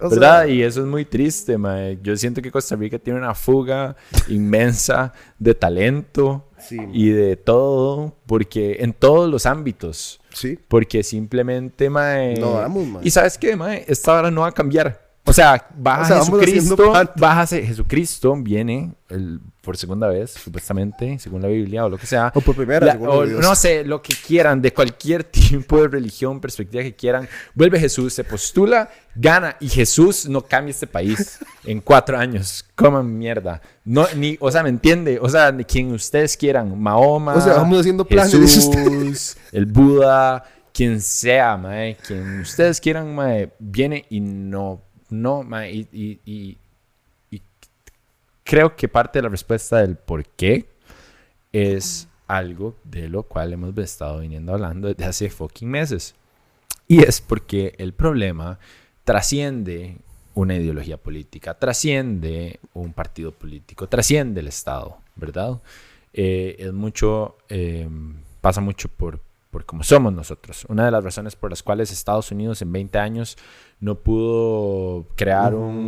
¿Verdad? y eso es muy triste, mae. Yo siento que Costa Rica tiene una fuga inmensa de talento y de todo, porque en todos los ámbitos. Sí. Porque simplemente, mae. No vamos, mae. Y sabes qué, mae, esta hora no va a cambiar. O sea, baja Jesucristo, baja Jesucristo, viene el, por segunda vez, supuestamente, según la Biblia o lo que sea. O por primera, No sé, lo que quieran, de cualquier tipo de religión, perspectiva que quieran. Vuelve Jesús, se postula, gana y Jesús no cambia este país en cuatro años. Coman mierda. No, ni, o sea, ¿me entiende? O sea, quien ustedes quieran, Mahoma, o sea, vamos haciendo planes. Jesús, el Buda quien sea, mae, quien ustedes quieran, mae, viene y no, no, mae, y, y, y creo que parte de la respuesta del por qué es algo de lo cual hemos estado viniendo hablando desde hace fucking meses. Y es porque el problema trasciende una ideología política, trasciende un partido político, trasciende el Estado, ¿verdad? Eh, es mucho, eh, pasa mucho por, por cómo somos nosotros. Una de las razones por las cuales Estados Unidos en 20 años no pudo crear un